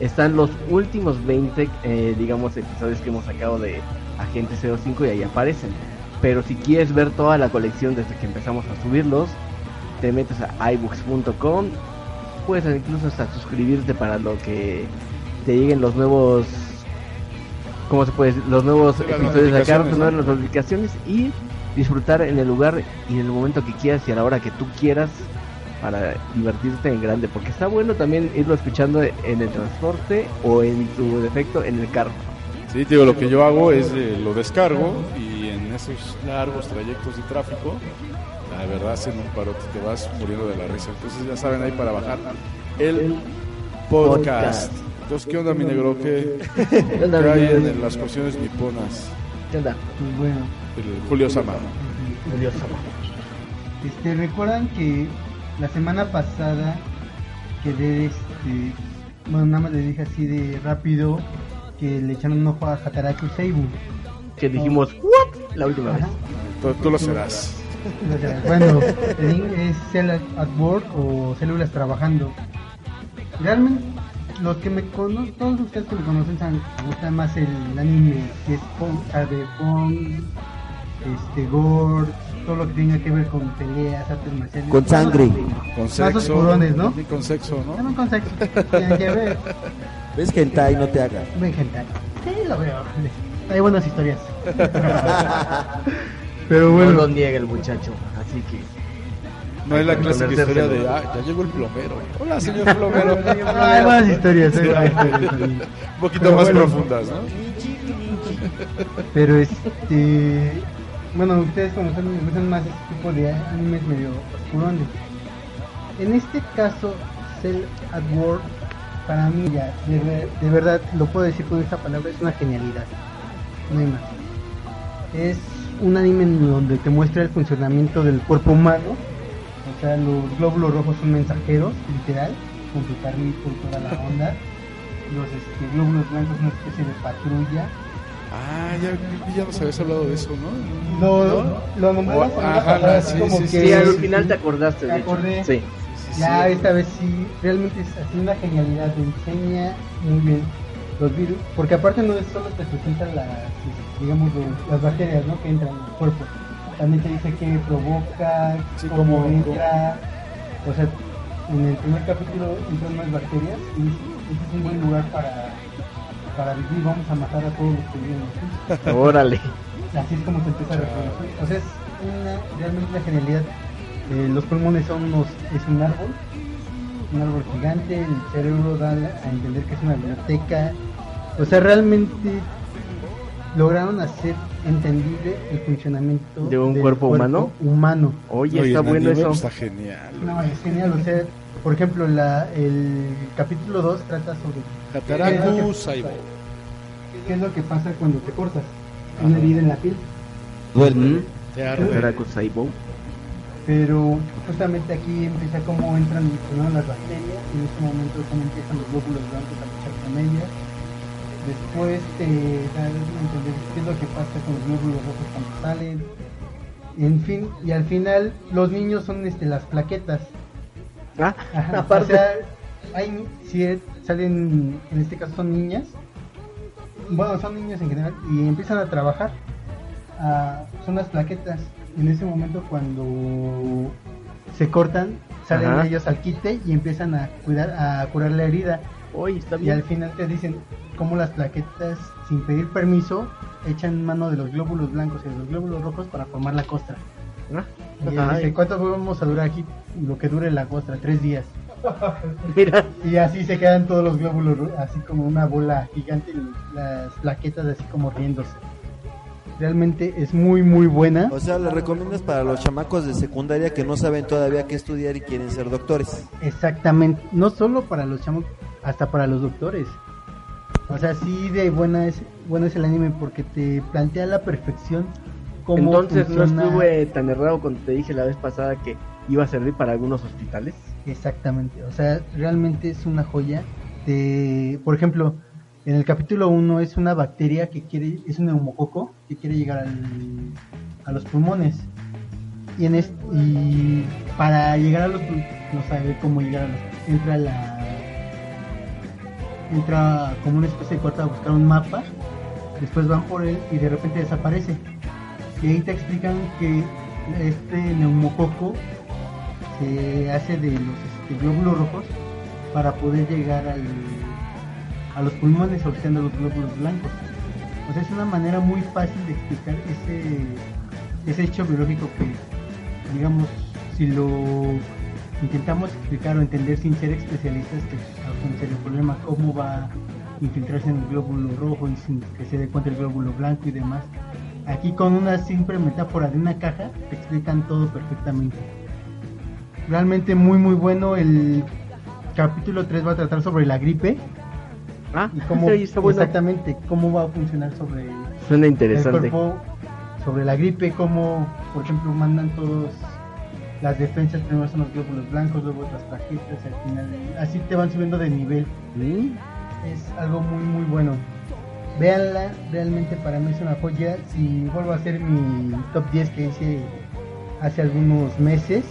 Speaker 2: Están los últimos 20, eh, digamos, episodios que hemos sacado de Agente 05 y ahí aparecen. Pero si quieres ver toda la colección desde que empezamos a subirlos, te metes a iBooks.com. Puedes incluso hasta suscribirte para lo que te lleguen los nuevos ¿cómo se puede decir? Los nuevos
Speaker 7: las
Speaker 2: episodios de acá, ¿no? notificaciones y disfrutar en el lugar y en el momento que quieras y a la hora que tú quieras para divertirte en grande, porque está bueno también irlo escuchando en el transporte o en su defecto en el carro.
Speaker 7: Sí, digo, lo que yo hago es eh, lo descargo y en esos largos trayectos de tráfico, la verdad hacen un parote, te vas muriendo de la risa. Entonces ya saben ahí para bajar el podcast. Entonces, ¿qué onda, mi negro? ¿Qué,
Speaker 2: ¿Qué onda,
Speaker 7: qué
Speaker 2: mi
Speaker 7: hay
Speaker 2: negro?
Speaker 7: en las cuestiones niponas?
Speaker 2: ¿Qué onda?
Speaker 3: Pues bueno,
Speaker 7: El Julio Sama.
Speaker 2: Julio Sama.
Speaker 3: este, recuerdan que la semana pasada quedé, este, bueno, nada más le dije así de rápido que le echaron un ojo a Hataraku Seibu.
Speaker 2: Que dijimos, ¿what? La última vez.
Speaker 3: Ajá.
Speaker 7: Tú, tú lo serás.
Speaker 3: Bueno, es Cell at Work o Células Trabajando. Realmente, los que me conocen, todos ustedes que me conocen, saben que me gusta más el anime que es sea, de Pong, este, Gore, todo lo que tenga que ver con peleas, artes marciales.
Speaker 4: Con sangre.
Speaker 7: Con
Speaker 3: Más
Speaker 7: sexo.
Speaker 3: oscurones, ¿no?
Speaker 7: Ni con sexo, ¿no?
Speaker 3: No, con sexo. Tienen que ver.
Speaker 4: ¿Ves hentai no te haga?
Speaker 3: Buen hentai. Sí, lo veo. Hay buenas historias. [laughs] Pero bueno.
Speaker 2: No lo niega el muchacho. Así que.
Speaker 7: No es la clásica historia de, ah, ya llegó el plomero. Hola, señor plomero. [laughs]
Speaker 3: Hay buenas historias, hay. [laughs]
Speaker 7: Un poquito
Speaker 3: Pero
Speaker 7: más
Speaker 3: bueno.
Speaker 7: profundas, ¿no?
Speaker 3: Pero este. Bueno, ustedes me gustan más este tipo de animes medio oscurones. En este caso, Cell at Work, para mí ya, de, de verdad, lo puedo decir con esta palabra, es una genialidad. No hay más. Es un anime en donde te muestra el funcionamiento del cuerpo humano. O sea, los glóbulos rojos son mensajeros, literal, con su carrito y toda la onda. Los este, glóbulos blancos son una especie de patrulla.
Speaker 7: Ah, ya, ya nos habías hablado de eso, ¿no?
Speaker 3: Lo,
Speaker 7: ¿No?
Speaker 3: lo nombramos
Speaker 7: O-
Speaker 3: la semana
Speaker 7: ajá,
Speaker 3: pasada,
Speaker 7: sí,
Speaker 3: así como
Speaker 7: sí,
Speaker 3: que-
Speaker 7: sí,
Speaker 2: al final te acordaste, de hecho.
Speaker 3: acordé.
Speaker 2: Sí.
Speaker 7: Sí,
Speaker 3: Ya
Speaker 7: sí.
Speaker 3: esta vez sí, realmente es así una genialidad, te enseña muy bien los virus, porque aparte no es solo te presenta las, digamos, los- las bacterias ¿no? que entran en el cuerpo, también te dice qué provoca,
Speaker 7: Sí,
Speaker 3: cómo
Speaker 7: cómo-
Speaker 3: entra, o sea, en el primer capítulo entran unas bacterias y dice, este es un buen lugar para, para vivir, vamos a matar a todos los que viven aquí. [laughs]
Speaker 2: Órale.
Speaker 3: Así es como se empieza a reproducir. O sea, es una, realmente una genialidad. Eh, los pulmones son unos, es un árbol, un árbol gigante, el cerebro da a entender que es una biblioteca. O sea, realmente lograron hacer entendible el funcionamiento
Speaker 2: ¿De un
Speaker 3: del
Speaker 2: cuerpo humano?
Speaker 3: humano.
Speaker 2: Oye,
Speaker 7: Oye,
Speaker 2: está
Speaker 7: en
Speaker 2: bueno eso.
Speaker 7: pues, Está genial.
Speaker 3: No, es genial. O sea, por ejemplo, la, el capítulo 2 trata sobre
Speaker 7: Hataraku Saibo.
Speaker 3: qué es lo que pasa cuando te cortas una herida en la piel.
Speaker 7: Arde.
Speaker 2: Hataraku Saibo.
Speaker 3: pero justamente aquí empieza cómo entran primero las bacterias y en este momento cómo empiezan los glóbulos blancos a luchar con ellas después a entender qué es lo que pasa con los glóbulos rojos cuando salen. En fin y al final los niños son este las plaquetas.
Speaker 2: Ah,
Speaker 3: Ajá,
Speaker 2: aparte.
Speaker 3: o sea hay si salen en este caso son niñas bueno son niños en general y empiezan a trabajar. Ah, son las plaquetas. En ese momento cuando se cortan salen
Speaker 2: Ajá.
Speaker 3: ellos al quite y empiezan a cuidar a curar la herida
Speaker 2: Oye, está
Speaker 3: y al final te dicen cómo las plaquetas sin pedir permiso echan mano de los glóbulos blancos y de los glóbulos rojos para formar la costra.
Speaker 2: Ah,
Speaker 3: y él dice cuánto vamos a durar aquí lo que dure la costra tres días [laughs]
Speaker 2: Mira,
Speaker 3: y así se quedan todos los glóbulos, así como una bola gigante, y las plaquetas así como riéndose. Realmente es muy, muy buena.
Speaker 4: O sea, ¿le recomiendas para los chamacos de secundaria que no saben todavía qué estudiar y quieren ser doctores?
Speaker 3: Exactamente. No solo para los chamos, hasta para los doctores. O sea, sí de buena es, bueno es el anime porque te plantea a la perfección cómo
Speaker 2: entonces no estuve tan errado cuando te dije la vez pasada que iba a servir para algunos hospitales.
Speaker 3: Exactamente, o sea, realmente es una joya. De, por ejemplo, en el capítulo 1 es una bacteria que quiere, es un neumococo que quiere llegar al, a los pulmones. Y, en es- y para llegar a los no sabe cómo llegar a los entra la entra como una especie de cuarto a buscar un mapa, después van por él y de repente desaparece. Y ahí te explican que este neumococo se hace de los este, glóbulos rojos para poder llegar al, a los pulmones oxidando los glóbulos blancos. Es una manera muy fácil de explicar ese, ese hecho biológico que, digamos, si lo intentamos explicar o entender sin ser especialistas, que es serio problema, cómo va infiltrarse en el glóbulo rojo y sin que se dé cuenta el glóbulo blanco y demás. Aquí con una simple metáfora de una caja te explican todo perfectamente. Realmente muy muy bueno. El capítulo 3 va a tratar sobre la gripe
Speaker 2: Ah,
Speaker 3: y cómo
Speaker 2: bueno.
Speaker 3: exactamente cómo va a funcionar sobre
Speaker 2: Suena
Speaker 3: el
Speaker 2: interesante.
Speaker 3: cuerpo, sobre la gripe, cómo por ejemplo mandan todos las defensas, primero son los glóbulos blancos, luego las plaquetas, al final así te van subiendo de nivel. Es algo muy muy bueno. Véanla, realmente para mí es una joya. Si vuelvo a hacer mi top 10 que hice hace algunos meses,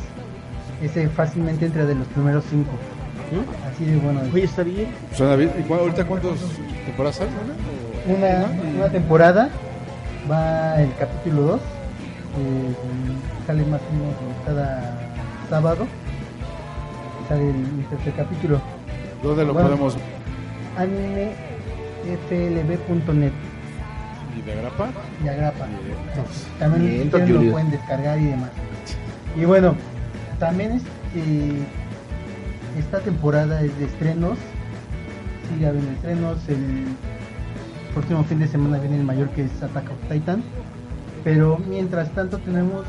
Speaker 3: ese fácilmente entra de los primeros 5. Así de bueno.
Speaker 2: Oye, está bien.
Speaker 7: Suena bien. ¿Y cu- ahorita cuántas temporadas hay? una?
Speaker 3: Una, temporada va el capítulo 2. sale más o menos cada sábado. Sale el, tercer capítulo.
Speaker 7: ¿Dónde lo
Speaker 3: Bueno.
Speaker 7: podemos
Speaker 3: animeflb.net
Speaker 7: y de grapa?
Speaker 3: y agrapa. También
Speaker 2: Bien,
Speaker 3: lo pueden descargar y demás. Y bueno, también es que esta temporada es de estrenos. Sí, ya vienen estrenos. El próximo fin de semana viene el mayor que es Attack of Titan. Pero mientras tanto tenemos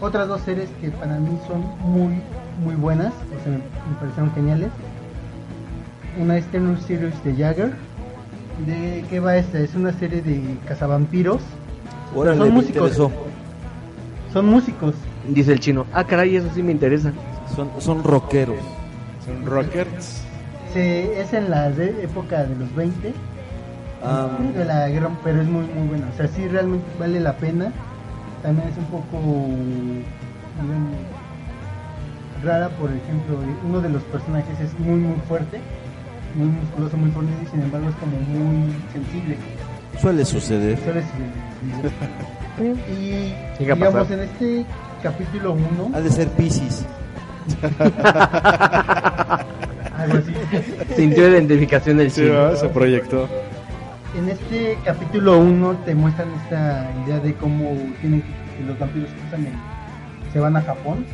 Speaker 3: otras dos series que para mí son muy, muy buenas. O sea, me, me parecieron geniales. Una es Tenor Series de Jagger. ¿De qué va esta? Es una serie de cazavampiros.
Speaker 4: Órale,
Speaker 3: son
Speaker 4: me
Speaker 3: músicos.
Speaker 4: interesó.
Speaker 3: Son músicos.
Speaker 2: Dice el chino. Ah, caray, eso sí me interesa.
Speaker 4: Son, son rockeros.
Speaker 7: Son rockers.
Speaker 3: Se, es en la de- época de los 20
Speaker 4: Ah,
Speaker 3: de la guerra, pero es muy muy buena. O sea, sí realmente vale la pena. También es un poco digamos, rara, por ejemplo, uno de los personajes es muy muy fuerte, muy musculoso, muy fornido y sin embargo es como muy sensible.
Speaker 4: suele suceder.
Speaker 3: Suele ser- [laughs] Y digamos en este capítulo 1,
Speaker 4: Ha de ser Pisces.
Speaker 3: Algo [laughs] así.
Speaker 2: Sintió identificación del
Speaker 7: Sí, se proyectó.
Speaker 3: En este capítulo 1 te muestran esta idea de cómo tienen que, los vampiros el- se van a Japón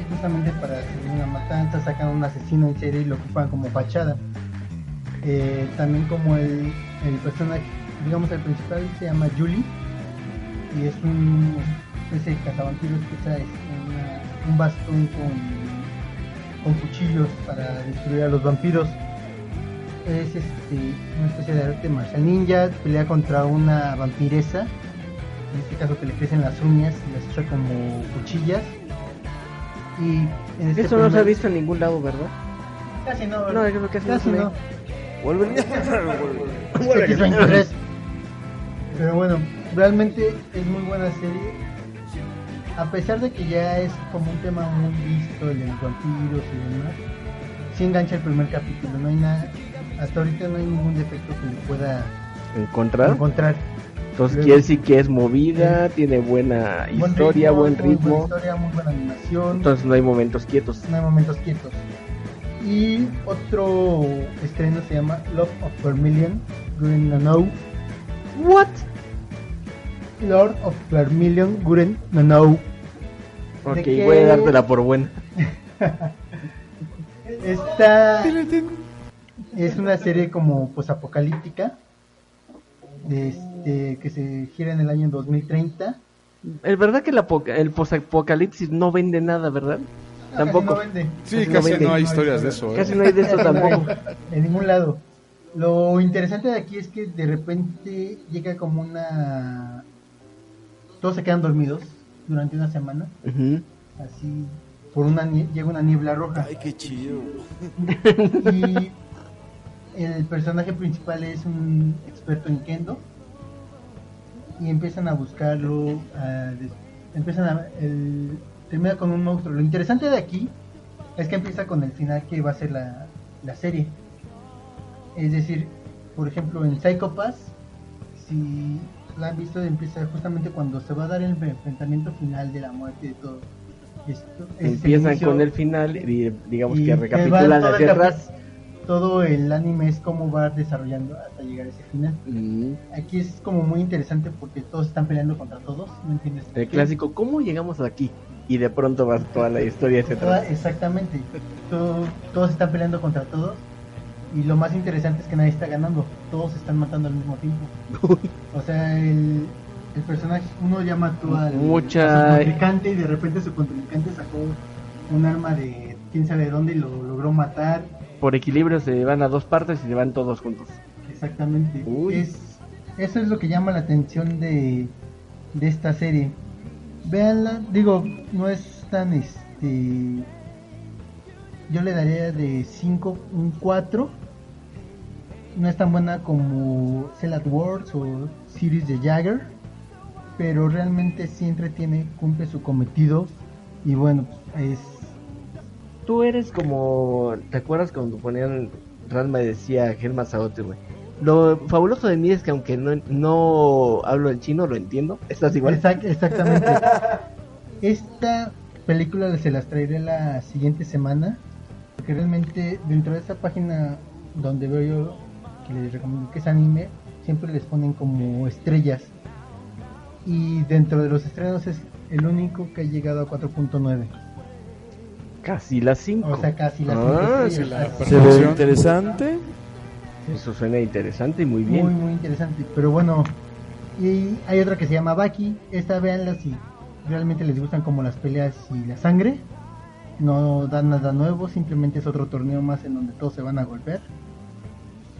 Speaker 3: y justamente para hacer una matanza sacan a un asesino en serie y lo ocupan como fachada. Eh, también como el, el personaje, digamos el principal se llama Julie y es un especie de cazavampiros que una- un bastón con, con cuchillos para destruir a los vampiros es este, una especie de arte marcial ninja, pelea contra una vampiresa, en este caso que le crecen las uñas y las usa como cuchillas. Y en este
Speaker 2: Eso no se ha visto en ningún lado, ¿verdad?
Speaker 3: Casi no,
Speaker 2: No,
Speaker 3: ¿verdad?
Speaker 2: yo creo que casi no.
Speaker 4: Wolverine. [laughs]
Speaker 3: X23. Pero bueno, realmente es muy buena serie. A pesar de que ya es como un tema muy visto, el de los vampiros y demás, sí engancha el primer capítulo. No hay nada, hasta ahorita no hay ningún defecto que le pueda
Speaker 2: ¿Encontrar?
Speaker 3: encontrar.
Speaker 2: Entonces
Speaker 3: Luego-
Speaker 2: decir que es movida, tiene buena
Speaker 3: Buen
Speaker 2: historia,
Speaker 3: ritmo,
Speaker 2: buen
Speaker 3: muy buena
Speaker 2: ritmo.
Speaker 3: historia, muy buena animación,
Speaker 2: Entonces no hay momentos quietos.
Speaker 3: no hay momentos quietos. Y otro estreno se llama Love of Vermilion, Guren Nanou.
Speaker 2: What?
Speaker 3: Lord of Vermilion, Guren Nanou.
Speaker 2: Ok,
Speaker 3: ¿De qué?
Speaker 2: voy a dártela por buena. [laughs]
Speaker 3: Esta es una serie como pues apocalíptica de este, que se gira en el año 2030.
Speaker 2: Es verdad que el, apoca- el posapocalipsis no vende nada, ¿verdad?
Speaker 3: No,
Speaker 2: Tampoco.
Speaker 3: casi no vende.
Speaker 7: Sí,
Speaker 2: Casi no
Speaker 7: casi no hay
Speaker 3: No hay
Speaker 7: historias de eso. ¿eh?
Speaker 2: Casi no hay de eso tampoco. [laughs]
Speaker 3: En ningún lado. Lo interesante de aquí es que de repente llega como una... Todos se quedan dormidos durante una semana. Así, por una llega una niebla roja.
Speaker 4: Ay, qué chido.
Speaker 3: Y el personaje principal es un experto en kendo. Y empiezan a buscarlo. a empiezan a. El, termina con un monstruo. Lo interesante de aquí es que empieza con el final que va a ser la, la serie. Es decir, por ejemplo, en Psycho Pass, si la han visto, empieza justamente cuando se va a dar el enfrentamiento final de la muerte de todo. Esto,
Speaker 2: Empiezan
Speaker 3: inicio.
Speaker 2: con el final y digamos
Speaker 3: Y
Speaker 2: que recapitulan hacia
Speaker 3: el
Speaker 2: atrás.
Speaker 3: todo el anime es cómo va desarrollando hasta llegar a ese final.
Speaker 2: Mm.
Speaker 3: Aquí es como muy interesante porque todos están peleando contra todos, ¿no entiendes?
Speaker 2: El clásico, ¿cómo llegamos aquí? Y de pronto va toda la historia hacia atrás.
Speaker 3: exactamente. Todo- todos están peleando contra todos Y lo más interesante es que nadie está ganando, todos se están matando al mismo tiempo. O sea, el, el personaje, uno ya mató al,
Speaker 2: Mucha-
Speaker 3: a su contrincante y de repente su contrincante sacó un arma de quién sabe dónde y lo logró matar.
Speaker 2: Por equilibrio se van a dos partes y se van todos juntos.
Speaker 3: Exactamente. Es, eso es lo que llama la atención de, de esta serie. Véanla, digo, no es tan este. Yo le daría de 5, un 4. No es tan buena como Cell at Wars o Series de Jagger. Pero realmente sí entretiene, cumple su cometido. Y bueno, es.
Speaker 2: Tú eres como. ¿Te acuerdas cuando ponían. Ranma decía Germán Saote, güey? Lo fabuloso de mí es que aunque no, no hablo el chino, lo entiendo. [laughs] ¿Estás igual?
Speaker 3: Exact- exactamente. [laughs] Esta película se las traeré la siguiente semana. Porque realmente dentro de esta página donde veo yo que les recomiendo que es anime, siempre les ponen como estrellas. Y dentro de los estrenos es el único que ha llegado a 4.9.
Speaker 2: Casi las 5.
Speaker 3: O sea, casi las
Speaker 2: Ah,
Speaker 3: cinco
Speaker 2: sí,
Speaker 3: estrellas.
Speaker 2: la
Speaker 4: Se ve interesante.
Speaker 2: Eso suena interesante y muy bien.
Speaker 3: Muy, muy interesante. Pero bueno, y hay otra que se llama Baki. Esta véanla si realmente les gustan como las peleas y la sangre. No da nada nuevo, simplemente es otro torneo más en donde todos se van a golpear.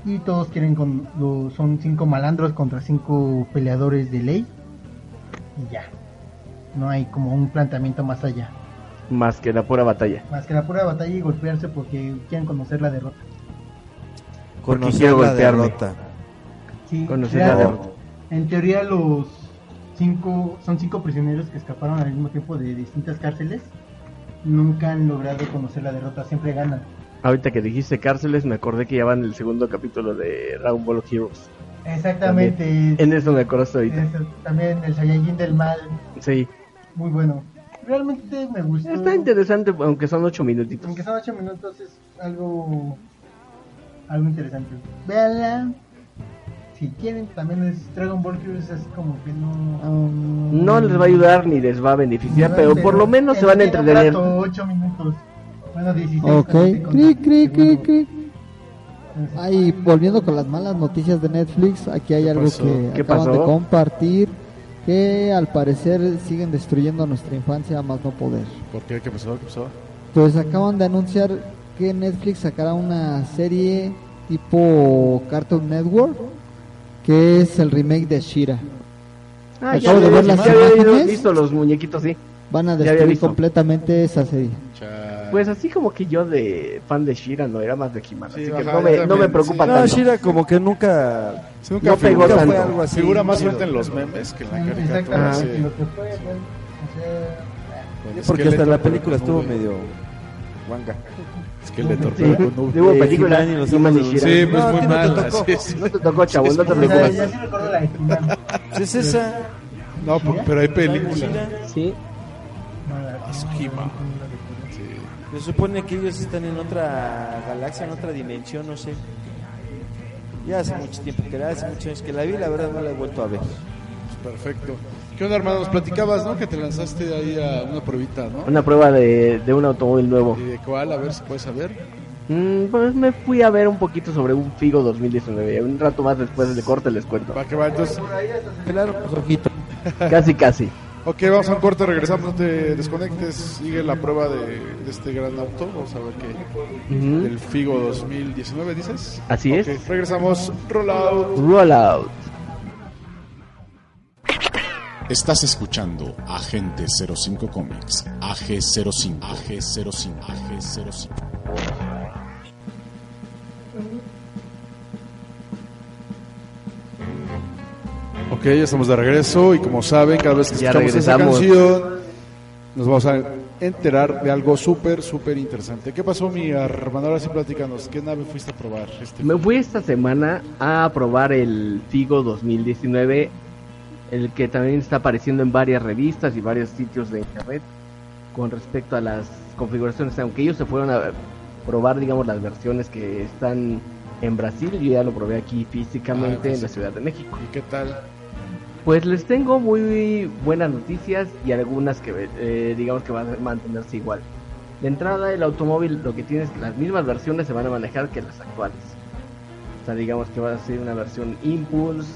Speaker 3: Y todos quieren con. lo- son cinco malandros contra cinco peleadores de ley. Y ya. No hay como un planteamiento más allá.
Speaker 2: Más que la pura batalla.
Speaker 3: Más que la pura batalla y golpearse porque quieren conocer la derrota.
Speaker 2: Porque
Speaker 4: Conocer
Speaker 2: quiero
Speaker 4: la
Speaker 2: golpearme.
Speaker 4: derrota.
Speaker 3: Sí,
Speaker 2: Conocer
Speaker 3: claro.
Speaker 2: la derrota.
Speaker 3: En teoría los cinco son cinco prisioneros que escaparon al mismo tiempo de distintas cárceles. Nunca han logrado conocer la derrota, siempre ganan.
Speaker 2: Ahorita que dijiste cárceles, me acordé que ya van el segundo capítulo de Dragon Ball Heroes.
Speaker 3: Exactamente.
Speaker 2: También. En eso me acordaste ahorita.
Speaker 3: También el Saiyajin del mal,
Speaker 2: Sí.
Speaker 3: muy bueno. Realmente me gustó.
Speaker 2: Está interesante, aunque son ocho minutitos.
Speaker 3: Aunque son ocho minutos es algo algo interesante. Véanla. Si quieren, también es Dragon Ball Heroes es como que no.
Speaker 2: No les va a ayudar ni les va a beneficiar,
Speaker 3: No,
Speaker 2: pero por lo menos se van a entretener.
Speaker 3: rato, ocho minutos. Bueno, 16.
Speaker 6: Ok, cri, cri,
Speaker 3: Bueno,
Speaker 6: cri. Ahí, volviendo con las malas noticias de Netflix, aquí hay algo
Speaker 7: pasó?
Speaker 6: que
Speaker 2: ¿Qué
Speaker 6: acaban
Speaker 2: pasó?
Speaker 6: de compartir, que al parecer siguen destruyendo nuestra infancia a más no poder.
Speaker 7: ¿Por qué? ¿Qué pasó? ¿Qué pasó?
Speaker 6: Pues acaban de anunciar que Netflix sacará una serie tipo Cartoon Network, que es el remake de Shira.
Speaker 2: Ah,
Speaker 6: Acabo de
Speaker 2: había-
Speaker 6: ver las
Speaker 2: ya había
Speaker 6: imágenes.
Speaker 2: visto los muñequitos, sí.
Speaker 6: Van a
Speaker 2: Ya
Speaker 6: destruir completamente esa serie.
Speaker 7: Cha-
Speaker 2: Pues así como que yo de fan de Shira no era más de He-Man,
Speaker 7: Sí,
Speaker 2: así
Speaker 7: ajá,
Speaker 2: que no
Speaker 7: yo
Speaker 2: me, no
Speaker 7: también,
Speaker 2: me preocupa
Speaker 7: sí.
Speaker 4: No,
Speaker 2: tanto.
Speaker 4: Shira como que nunca...
Speaker 7: Sí, nunca
Speaker 2: no pegó tanto.
Speaker 4: fue algo así.
Speaker 7: Figura más
Speaker 4: chido.
Speaker 7: fuerte en los memes que en la caricatura.
Speaker 3: Exactamente,
Speaker 7: sí.
Speaker 3: lo que fue, bueno, o sea,
Speaker 7: Con
Speaker 4: Porque hasta la
Speaker 7: con
Speaker 4: película estuvo
Speaker 7: nube.
Speaker 4: medio... Guanga.
Speaker 7: Esqueleto
Speaker 2: Sí,
Speaker 7: con nube.
Speaker 2: hubo
Speaker 4: Eh,
Speaker 2: película
Speaker 4: He-Man y los
Speaker 2: He-Man y Shira.
Speaker 7: Sí, pues
Speaker 4: No, a
Speaker 7: muy
Speaker 4: ti no te
Speaker 7: mala.
Speaker 4: tocó.
Speaker 7: sí, sí.
Speaker 2: No te tocó, chavo, no te
Speaker 3: o sea,
Speaker 2: preocupes.
Speaker 3: ya sí recuerdo la de He-Man.
Speaker 4: Es esa...
Speaker 7: No, po- pero hay películas.
Speaker 2: Sí,
Speaker 3: No, la de He-Man,
Speaker 4: Se supone que ellos están en otra galaxia, en otra dimensión, no sé. Ya hace mucho tiempo que la hace muchos años que la vi, la verdad no la he vuelto a ver.
Speaker 7: Perfecto. ¿Qué onda, hermano? Nos platicabas, ¿no? Que te lanzaste ahí a una pruebita, ¿no?
Speaker 2: una prueba de, de un automóvil nuevo.
Speaker 7: ¿Y de cuál? A ver si puedes saber.
Speaker 2: Mm, pues me fui a ver un poquito sobre un Figo 2019. Un rato más después del corte les cuento.
Speaker 7: Va que va, entonces.
Speaker 4: Claro, pues ojito.
Speaker 2: Casi, casi.
Speaker 7: Ok, vamos a un corte, regresamos, no te desconectes. Sigue la prueba de, de este gran auto. Vamos a ver qué.
Speaker 2: Ujú.
Speaker 7: Del Figo 2019, dices.
Speaker 2: Así
Speaker 7: Ok,
Speaker 2: es.
Speaker 7: regresamos. Rollout.
Speaker 2: Rollout.
Speaker 10: Estás escuchando Agente 05 Comics, AG05, AG05, AG05.
Speaker 7: Ok, ya estamos de regreso y como saben, cada vez que
Speaker 2: Ya
Speaker 7: escuchamos esa
Speaker 2: regresamos.
Speaker 7: canción, nos vamos a enterar de algo súper, súper interesante. ¿Qué pasó, mi hermano? Ahora sí platícanos, ¿qué nave fuiste a probar? Este
Speaker 2: Me fui esta semana a probar el Figo 2019, el que también está apareciendo en varias revistas y varios sitios de internet con respecto a las configuraciones, aunque ellos se fueron a probar, digamos, las versiones que están en Brasil, yo ya lo probé aquí físicamente
Speaker 7: Ah,
Speaker 2: en la. Ciudad de México.
Speaker 7: ¿Y qué tal?
Speaker 2: Pues les tengo muy buenas noticias y algunas que eh, digamos que van a mantenerse igual. De entrada, el automóvil lo que tiene es que las mismas versiones se van a manejar que las actuales. hasta digamos que va a ser una versión Impulse,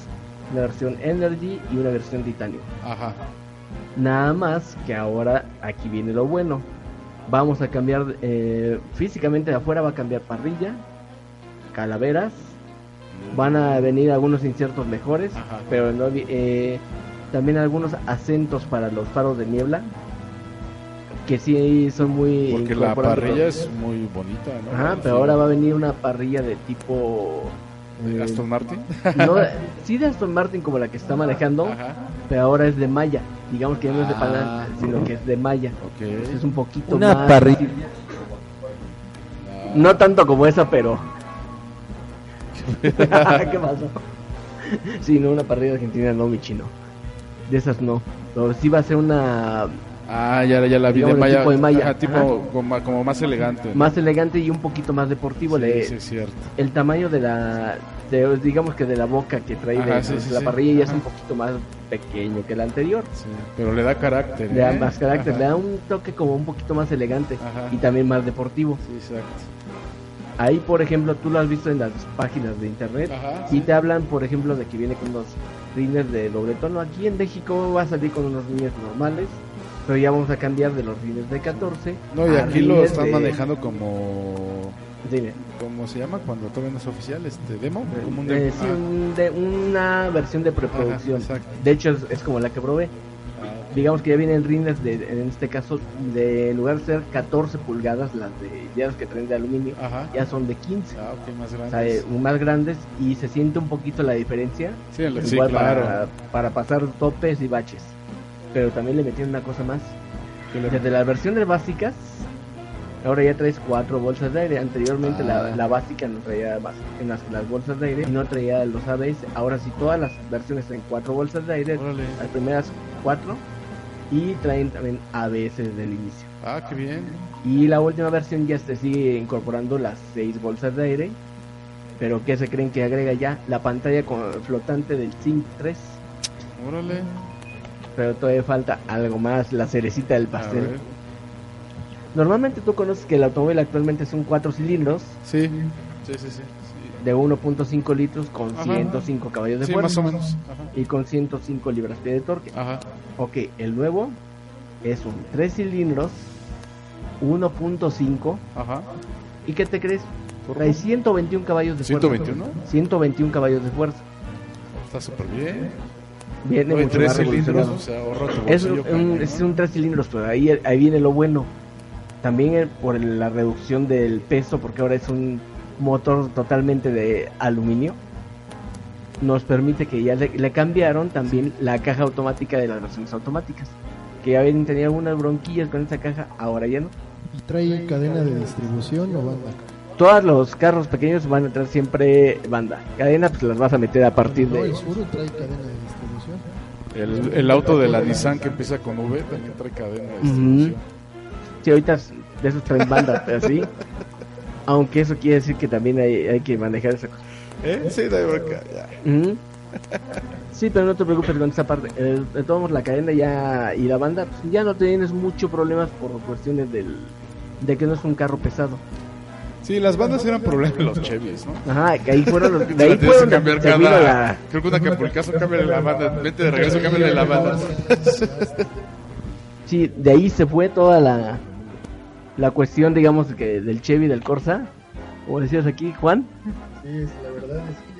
Speaker 2: una versión Energy y una versión Titanium.
Speaker 7: Ajá.
Speaker 2: Nada más que ahora aquí viene lo bueno. Vamos a cambiar eh, físicamente de afuera va a cambiar parrilla, calaveras, van a venir algunos insertos mejores,
Speaker 7: Ajá.
Speaker 2: pero no eh, también algunos acentos para los faros de niebla que sí son muy
Speaker 7: Porque la parrilla es muy bonita, ¿no?
Speaker 2: Ajá, pero ahora va a venir una parrilla de tipo
Speaker 7: ¿De
Speaker 2: eh,
Speaker 7: Aston Martin.
Speaker 2: no, [laughs] sí de Aston Martin como la que está manejando,
Speaker 7: Ajá.
Speaker 2: pero ahora es de malla. Digamos que ya no es de
Speaker 7: Ah.
Speaker 2: palanca, sino que es de malla.
Speaker 7: Ok.
Speaker 2: Es un poquito
Speaker 4: Una
Speaker 2: más.
Speaker 4: parrilla.
Speaker 2: No tanto como esa, pero. [laughs] ¿Qué pasó? Sí, no, una parrilla argentina no, mi chino. De esas no. Pero sí va a ser una
Speaker 7: Ah, ya, ya la vi de malla.
Speaker 2: tipo de malla.
Speaker 7: Ajá, tipo
Speaker 2: Ajá.
Speaker 7: Como, como más elegante. ¿no?
Speaker 2: más elegante y un poquito más deportivo.
Speaker 7: Sí,
Speaker 2: Le-
Speaker 7: sí, es cierto.
Speaker 2: El tamaño de la. de- digamos que de la boca que trae
Speaker 7: Ajá,
Speaker 2: de-
Speaker 7: sí, sí,
Speaker 2: la parrilla ya es un poquito más pequeño que el anterior.
Speaker 7: Sí, pero le da carácter.
Speaker 2: Le da
Speaker 7: ¿eh?
Speaker 2: más carácter,
Speaker 7: Ajá.
Speaker 2: le da un toque como un poquito más elegante y también más deportivo.
Speaker 7: Sí, exacto.
Speaker 2: Ahí, por ejemplo, tú lo has visto en las páginas de internet
Speaker 7: Ajá,
Speaker 2: y
Speaker 7: sí.
Speaker 2: te hablan, por ejemplo, de que viene con unos rines de doble tono. Aquí en México va a salir con unos rines normales, pero ya vamos a cambiar de los rines de 14.
Speaker 7: No, y aquí lo están
Speaker 2: de-
Speaker 7: manejando como.
Speaker 2: Dime.
Speaker 7: ¿Cómo se llama? Cuando todavía no es oficial, este demo. Como un
Speaker 2: Eh,
Speaker 7: demo.
Speaker 2: sí,
Speaker 7: Ah,
Speaker 2: un- de una versión de preproducción.
Speaker 7: Ajá, exacto.
Speaker 2: de hecho, es, es como la que probé.
Speaker 7: Ah,
Speaker 2: Digamos que ya vienen rines de, en este caso, de en lugar de ser 14 pulgadas, las de ya las que traen de aluminio,
Speaker 7: Ajá.
Speaker 2: ya son de 15.
Speaker 7: Ah, más
Speaker 2: O
Speaker 7: grande.
Speaker 2: sea, más grandes y se siente un poquito la diferencia.
Speaker 7: Sí, el- sí,
Speaker 2: Igual
Speaker 7: claro.
Speaker 2: para, para pasar topes y baches. Pero también le metieron una cosa más.
Speaker 7: ¿Qué le-
Speaker 2: Desde las versiones básicas, ahora ya traes cuatro bolsas de aire. Anteriormente
Speaker 7: Ah.
Speaker 2: la, la básica no traía en las, las bolsas de aire y no traía los ABS. Ahora sí todas las versiones traen cuatro bolsas de aire.
Speaker 7: Órale.
Speaker 2: Las primeras cuatro. Y traen también ABS desde el inicio.
Speaker 7: Ah, qué bien.
Speaker 2: Y la última versión ya se sigue incorporando las seis bolsas de aire. Pero ¿qué se creen que agrega ya? La pantalla con flotante del Sync 3.
Speaker 7: Órale.
Speaker 2: Pero todavía falta algo más, la cerecita del pastel. Normalmente tú conoces que el automóvil actualmente son cuatro cilindros
Speaker 7: Sí, sí, sí, sí.
Speaker 2: De 1.5 litros con
Speaker 7: Ajá.
Speaker 2: 105 caballos de
Speaker 7: Sí,
Speaker 2: fuerza
Speaker 7: más o menos. Ajá.
Speaker 2: y con 105 libras-pie de torque.
Speaker 7: Ajá.
Speaker 2: Ok, el nuevo es un 3 cilindros, 1.5
Speaker 7: Ajá.
Speaker 2: y ¿qué te crees? Trae 121 caballos de fuerza.
Speaker 7: 121.
Speaker 2: 121 caballos de fuerza.
Speaker 7: Está súper bien.
Speaker 2: Viene
Speaker 7: Oye,
Speaker 2: mucho
Speaker 7: tres
Speaker 2: más
Speaker 7: cilindros, o sea,
Speaker 2: Es un, es
Speaker 7: ¿no?
Speaker 2: un tres cilindros, pero ahí, ahí viene lo bueno. También eh, por la reducción del peso, porque ahora es un motor totalmente de aluminio. Nos permite que ya le, le cambiaron también la caja automática de las versiones automáticas. Que ya habían tenido algunas bronquillas con esa caja, ahora ya no.
Speaker 11: ¿Y trae cadena de distribución o banda?
Speaker 2: Todos los carros pequeños van a traer siempre banda. Cadena, pues las vas a meter a partir
Speaker 11: No,
Speaker 2: de.
Speaker 11: el Suru trae cadena de distribución.
Speaker 7: El, el auto de la Nissan que empieza con V también trae cadena de distribución.
Speaker 2: Sí, ahorita de esos traen banda, [laughs] pero sí. Aunque eso quiere decir que también hay, hay que manejar esa cosa.
Speaker 7: ¿Eh? Sí, de bronca, ya.
Speaker 2: Ujú. Sí, pero no te preocupes con esa parte. Eh, de todos modos, la cadena ya y la banda, pues, ya no tienes mucho problemas por cuestiones del, de que no es un carro pesado.
Speaker 7: Sí, las bandas eran problemas los Chevys, ¿no?
Speaker 2: Ajá, que ahí fueron los, [laughs] de
Speaker 7: Te
Speaker 2: ahí fueron
Speaker 7: que cambiar cada...
Speaker 2: la,
Speaker 7: Creo que una Acapulcazo, cámbiale la banda. Vete de regreso, cámbiale la banda.
Speaker 2: sí, de ahí se fue toda la, la cuestión, digamos, que del Chevy del Corsa. Como decías aquí, Juan.
Speaker 11: Sí, es- la verdad es que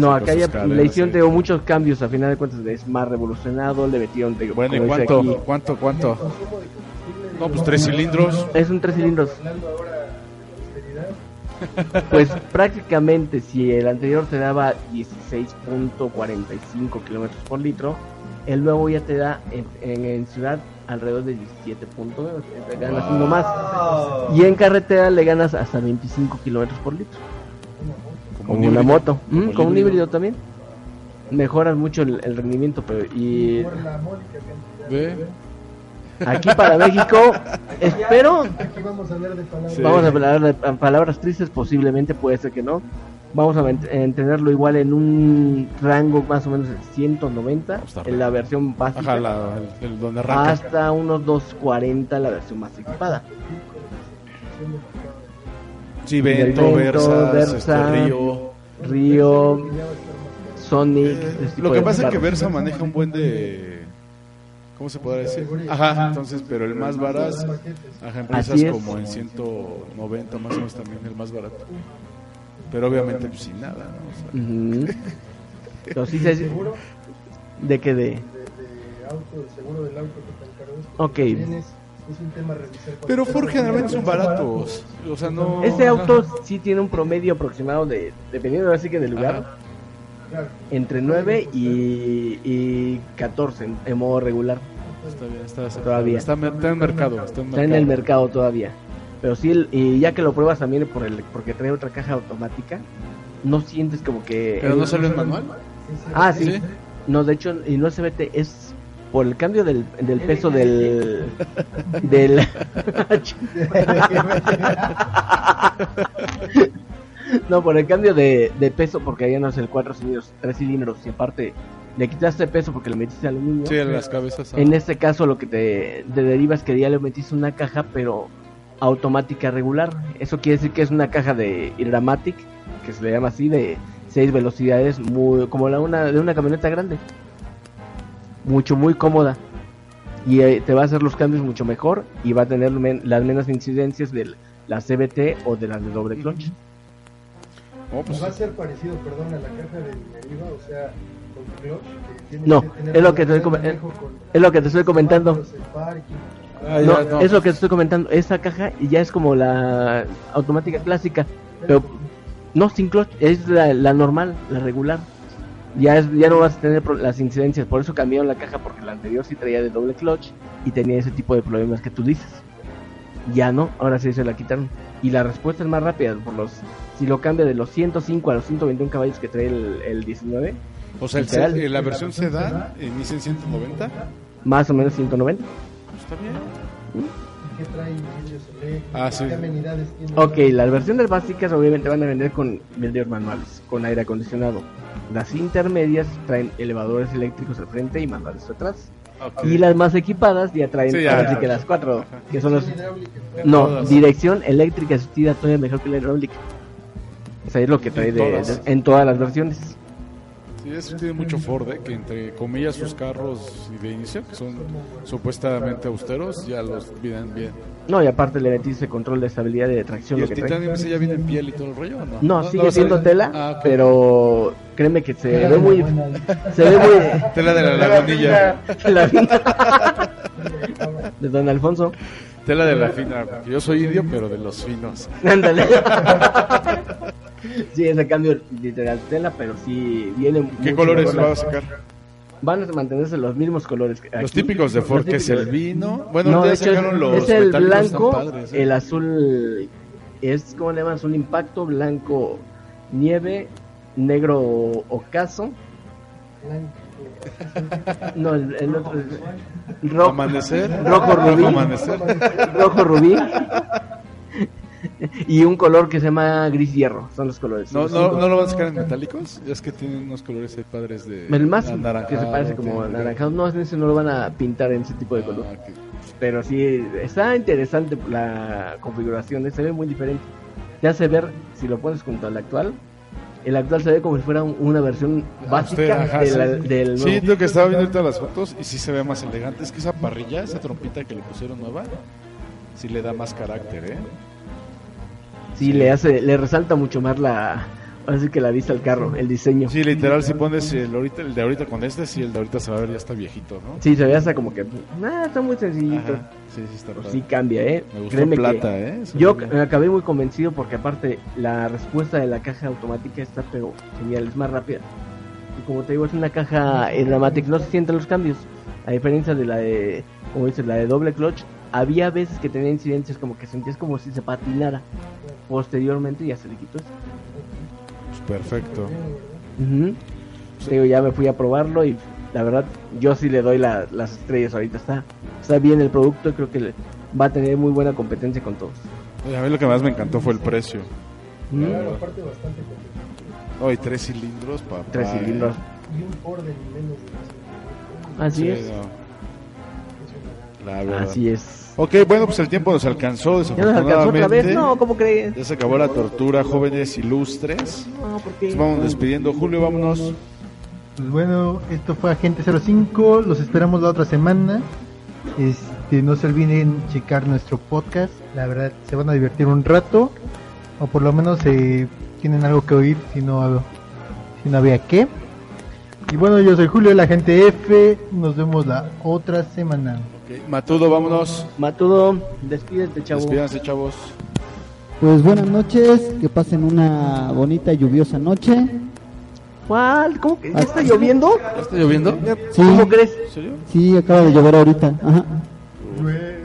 Speaker 2: No, acá
Speaker 7: cadenas,
Speaker 2: le hicieron
Speaker 7: sí.
Speaker 2: muchos cambios, a final de cuentas es más revolucionado, le metieron
Speaker 7: Bueno, ¿y cuánto?
Speaker 2: aquí,
Speaker 7: ¿Cuánto? ¿Cuánto? No, pues tres cilindros.
Speaker 2: es un tres cilindros. [laughs] Pues prácticamente si el anterior te daba 16.45 kilómetros por litro, el nuevo ya te da en, en- en ciudad alrededor de 17 puntos, te ganas uno más. Y en carretera le ganas hasta 25 kilómetros por litro. Como
Speaker 7: un
Speaker 2: una moto,
Speaker 7: Como
Speaker 2: Mm, como un
Speaker 7: híbrido.
Speaker 2: también. Mejoras mucho el, el rendimiento, pero y
Speaker 7: Ve.
Speaker 2: aquí para México [laughs] espero
Speaker 11: aquí vamos a hablar de palabras.
Speaker 7: Sí.
Speaker 2: Vamos a hablar de palabras tristes, posiblemente puede ser que no. Vamos a ven- en tenerlo igual en un rango más o menos de 190
Speaker 7: Está
Speaker 2: en la versión básica,
Speaker 7: Ajá, la, el, el donde arranca.
Speaker 2: hasta unos 240 la versión más equipada.
Speaker 7: Sí, Vento, Versa,
Speaker 2: Versa,
Speaker 7: este, Río.
Speaker 2: Río, Sonic. ese tipo
Speaker 7: Lo que pasa es que. Versa maneja un buen de... ¿Cómo se podrá decir? Ajá, entonces, pero el más barato, ajá,
Speaker 2: es.
Speaker 7: como en 190 más o menos también el más barato. Pero obviamente pues sin nada, ¿no? O sea,
Speaker 2: Ujú. Pero sí se- ¿De qué de?
Speaker 11: de, de auto, el seguro del auto que te encargó.
Speaker 2: Ok.
Speaker 11: También es, es un tema a revisar.
Speaker 7: Pero Ford generalmente son baratos. O sea, no...
Speaker 2: Este
Speaker 7: ajá.
Speaker 2: auto sí tiene un promedio aproximado de, dependiendo así que del lugar,
Speaker 7: Ajá.
Speaker 2: Entre 9 y, y 14 en, en modo regular.
Speaker 7: Está bien, está aceptable.
Speaker 2: Todavía.
Speaker 7: Está, está en mercado. Está en
Speaker 2: Está en el mercado todavía. Pero sí, el- y ya que lo pruebas también por el, porque trae otra caja automática, no sientes como que...
Speaker 7: ¿Pero no sale en manual?
Speaker 2: Ah, sí.
Speaker 7: ¿Sí?
Speaker 2: No, de hecho, y no CBT, es por el cambio del, del peso del... del... [laughs] no, por el cambio de, de peso, porque ya no es el 4 cilindros, 3 cilindros, y aparte le quitaste peso porque le metiste aluminio.
Speaker 7: Sí, en las cabezas. ah.
Speaker 2: En este caso lo que te, te deriva es que ya le metiste una caja, pero automática regular. Eso quiere decir que es una caja de Iramatic, que se le llama así, de 6 velocidades, muy como la una de una camioneta grande. Mucho, muy cómoda. Y eh, te va a hacer los cambios mucho mejor y va a tener men- las menos incidencias de la CBT o de las de doble clutch.
Speaker 7: Oh, pues,
Speaker 11: Va a ser parecido, perdón, a la caja del Deriva, o sea, con clutch. que tienes
Speaker 2: No,
Speaker 11: que tener
Speaker 2: es lo que estoy,
Speaker 11: manejo con
Speaker 2: es lo que te estoy comentando.
Speaker 11: parking.
Speaker 7: Ah,
Speaker 2: No,
Speaker 7: no,
Speaker 2: es lo que te estoy comentando. Esa caja ya es como la automática clásica, pero no sin clutch, es la, la normal, la regular. Ya es, ya no vas a tener pro- las incidencias, por eso cambiaron la caja porque la anterior sí traía de doble clutch y tenía ese tipo de problemas que tú dices. Ya no, ahora sí se la quitaron. Y la respuesta es más rápida por los si lo cambia de los 105 a los 121 caballos que trae el, el 19,
Speaker 7: O sea, el eh, la versión sedán inicia en 190.
Speaker 2: más o menos 190.
Speaker 7: Está bien.
Speaker 11: ¿Y qué trae vidrios eléctricos?
Speaker 7: Ah, sí.
Speaker 11: ¿Qué amenidades tiene?
Speaker 2: Ok, las versiones básicas obviamente van a vender con vidrios manuales, con aire acondicionado. Las intermedias traen elevadores eléctricos al frente y manuales atrás. Y las más equipadas ya traen
Speaker 7: Sí, ya.
Speaker 2: que las cuatro, que son los... No,
Speaker 7: Todas.
Speaker 2: dirección eléctrica asistida todavía mejor que la hidráulica. O sea, es lo que trae de-
Speaker 7: todas.
Speaker 2: de- en todas las versiones.
Speaker 7: Sí, eso tiene mucho Ford, ¿eh? que entre comillas sus carros de inicio, que son supuestamente austeros, ya los vienen bien.
Speaker 2: No, y aparte le metiste control de estabilidad y de tracción.
Speaker 7: ¿Y el. Titanium ya viene en piel y todo el rollo o no?
Speaker 2: No, sigue
Speaker 7: a
Speaker 2: siendo tela,
Speaker 7: Ah, ok.
Speaker 2: pero créeme que se ve muy... Se ve muy...
Speaker 7: Tela de la lagunilla.
Speaker 2: La de Don Alfonso.
Speaker 7: Tela de la fina, porque yo soy indio, pero de los finos.
Speaker 2: Ándale. [laughs] sí, ese cambio literal tela, pero sí viene.
Speaker 7: ¿Qué colores va a sacar?
Speaker 2: Van a mantenerse los mismos colores.
Speaker 7: Los típicos de Ford, que es el vino. Bueno,
Speaker 2: no,
Speaker 7: ya
Speaker 2: de
Speaker 7: sacaron los
Speaker 2: es el blanco,
Speaker 7: padres, ¿eh?
Speaker 2: el azul es, ¿cómo le llaman? Es un impacto blanco nieve, negro ocaso. No, el, el otro es rojo,
Speaker 7: Amanecer.
Speaker 2: rojo rubí,
Speaker 7: Amanecer.
Speaker 2: rojo rubí [laughs] y un color que se llama gris hierro. Son los colores.
Speaker 7: ¿No, no. ¿No lo van a sacar en metálicos? Ya es que tienen unos colores ahí padres de.
Speaker 2: El más que se parece como anaranjado, no, ese no lo van a pintar en ese tipo de color.
Speaker 7: Ah, ok.
Speaker 2: Pero sí, está interesante la configuración, se ve muy diferente. Te hace ver, si lo pones junto al actual, el actual se ve como si fuera un- una versión básica
Speaker 7: Ajá,
Speaker 2: de
Speaker 7: sí.
Speaker 2: la- del
Speaker 7: Sí,
Speaker 2: nuevo.
Speaker 7: tengo que estaba viendo ahorita las fotos y sí se ve más elegante. Es que esa parrilla, esa trompita que le pusieron nueva, sí le da más carácter, ¿eh?
Speaker 2: Sí, le hace, le resalta mucho más la, así que la vista al carro, el diseño.
Speaker 7: Sí, literal, si pones el, ahorita, el de ahorita con este, sí, el de ahorita se va a ver ya está viejito, ¿no?
Speaker 2: Sí, se ve hasta como que, ah, está muy sencillito.
Speaker 7: Ajá. Sí, sí está padre.
Speaker 2: sí cambia, ¿eh?
Speaker 7: Me gustó
Speaker 2: Créeme que
Speaker 7: plata, ¿eh? Se
Speaker 2: Yo me acabé muy convencido porque aparte la respuesta de la caja automática está pero genial, es más rápida. Y como te digo, es una caja Dramatic, no se sienten los cambios. A diferencia de la de, como dices, la de doble clutch, había veces que tenía incidencias como que sentías como si se patinara. Posteriormente ya se le quitó eso.
Speaker 7: Pues perfecto.
Speaker 2: Te digo, ya me fui a probarlo y la verdad yo sí le doy la- las estrellas ahorita. Está, está bien el producto y creo que le- va a tener muy buena competencia con todos.
Speaker 7: A mí lo que más me encantó fue el precio.
Speaker 2: Mm.
Speaker 7: Hoy tres cilindros, papá.
Speaker 2: Tres
Speaker 7: ¿eh?
Speaker 2: cilindros.
Speaker 11: Y un Ford en menos de
Speaker 2: Así
Speaker 7: Sí,
Speaker 2: es.
Speaker 7: no. La verdad.
Speaker 2: Así es.
Speaker 7: Ok, bueno, pues el tiempo nos alcanzó,
Speaker 2: ¿Ya nos alcanzó otra vez?
Speaker 7: desafortunadamente.
Speaker 2: No, ¿cómo crees?
Speaker 7: Ya se acabó la tortura, jóvenes ilustres. Nos vamos despidiendo. Julio, vámonos.
Speaker 3: Pues bueno, esto fue Agente 05. Los esperamos la otra semana. Este, no se olviden checar nuestro podcast. La verdad, se van a divertir un rato. O por lo menos eh, tienen algo que oír si no, si no había qué. Y bueno, yo soy Julio, el agente F. Nos vemos la otra semana.
Speaker 7: Ok, Matudo, vámonos.
Speaker 2: Matudo, despídete, chavo.
Speaker 7: Despídanse, chavos.
Speaker 6: Pues buenas noches, que pasen una bonita y lluviosa noche.
Speaker 2: ¿Cuál? ¿Cómo que? ¿Ya está lloviendo?
Speaker 7: ¿Ya está lloviendo?
Speaker 6: Sí,
Speaker 2: ¿Cómo crees?
Speaker 7: ¿En serio?
Speaker 6: sí, acaba de llover ahorita. Ajá.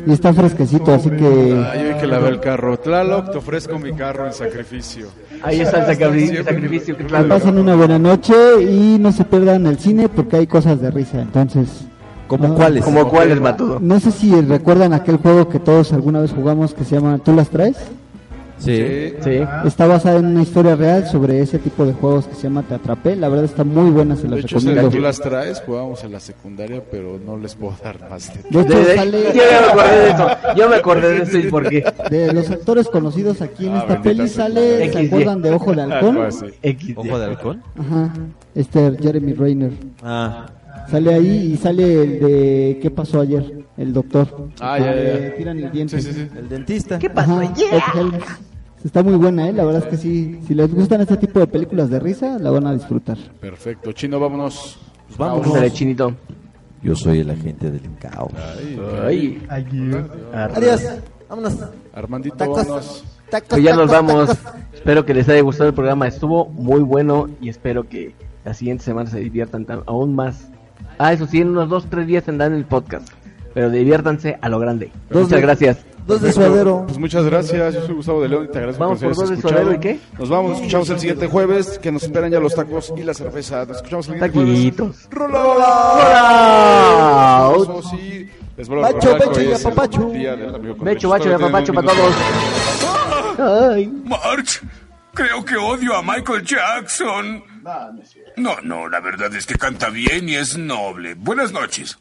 Speaker 6: Y está fresquecito, así que
Speaker 7: yo vi que lavé el carro. Tlaloc, te ofrezco mi carro en sacrificio.
Speaker 2: Ahí está el sacri- sacrificio. que
Speaker 6: pasen una buena noche y no se pierdan el cine porque hay cosas de risa. Entonces,
Speaker 4: ¿Como
Speaker 6: no-
Speaker 4: cuáles?
Speaker 2: ¿Como cuál es Matudo?
Speaker 6: No sé si recuerdan aquel juego que todos alguna vez jugamos que se llama ¿Tú las traes?
Speaker 4: Sí.
Speaker 2: Sí.
Speaker 6: Está basada en una historia real sobre ese tipo de juegos que se llama Te Atrapé. La verdad está muy buena, se
Speaker 7: De
Speaker 6: las
Speaker 7: hecho, de
Speaker 6: recomiendo.
Speaker 7: tú las traes, jugábamos en la secundaria, pero no les puedo dar más de
Speaker 6: De hecho,
Speaker 2: De-
Speaker 6: sale
Speaker 2: Yo ya me acordé de eso. Yo me acordé de eso y por qué.
Speaker 6: de los actores conocidos aquí en
Speaker 7: Ah,
Speaker 6: esta peli sale, ¿se acuerdan de Ojo de [laughs] Halcón?
Speaker 7: Ah, sí.
Speaker 2: X.
Speaker 4: ¿Ojo de halcón?
Speaker 6: Ajá, este Jeremy Rayner.
Speaker 4: Ah.
Speaker 6: Sale ahí y sale el de ¿Qué pasó ayer? El doctor.
Speaker 7: Ah, ya, ya,
Speaker 6: tiran el diente.
Speaker 7: Sí, sí, sí.
Speaker 4: El dentista.
Speaker 2: ¿Qué pasó
Speaker 6: Ajá,
Speaker 2: ayer?
Speaker 6: Está muy buena, ¿eh? La verdad es que sí. Si les gustan este tipo de películas de risa, la van a disfrutar.
Speaker 7: Perfecto. Chino, vámonos.
Speaker 4: Pues vámonos.
Speaker 2: Ándale, chinito.
Speaker 4: Yo soy el agente del caos.
Speaker 2: Ay.
Speaker 3: Adiós.
Speaker 4: Adiós. Vámonos.
Speaker 7: Armandito,
Speaker 4: Tacos.
Speaker 7: vámonos.
Speaker 4: Tacos,
Speaker 2: Pues ya nos
Speaker 4: tacos,
Speaker 2: vamos.
Speaker 4: tacos.
Speaker 2: Espero que les haya gustado el programa. Estuvo muy bueno y espero que la siguiente semana se diviertan aún más. Ah, eso sí, en unos dos, tres días tendrán el podcast. Pero diviértanse a lo grande.
Speaker 4: Dos
Speaker 2: Muchas
Speaker 4: de-
Speaker 2: gracias.
Speaker 4: Dos de suadero.
Speaker 7: Pues muchas gracias. Yo soy Gustavo de León y te agradezco
Speaker 2: Vamos por dos de suadero, ¿y qué?
Speaker 7: Nos vamos, nos escuchamos el siguiente jueves, que nos esperan ya los tacos y la cerveza. Nos escuchamos el siguiente jueves.
Speaker 2: Taquitos.
Speaker 7: ¡Rola!
Speaker 2: ¡Rola!
Speaker 7: Nos vamos y les vuelvo a
Speaker 4: apapacho.
Speaker 7: derechos.
Speaker 2: bacho y apapacho para todos. Ay.
Speaker 1: March, creo que odio a Michael Jackson. No, no, la verdad es que canta bien y es noble. Buenas noches.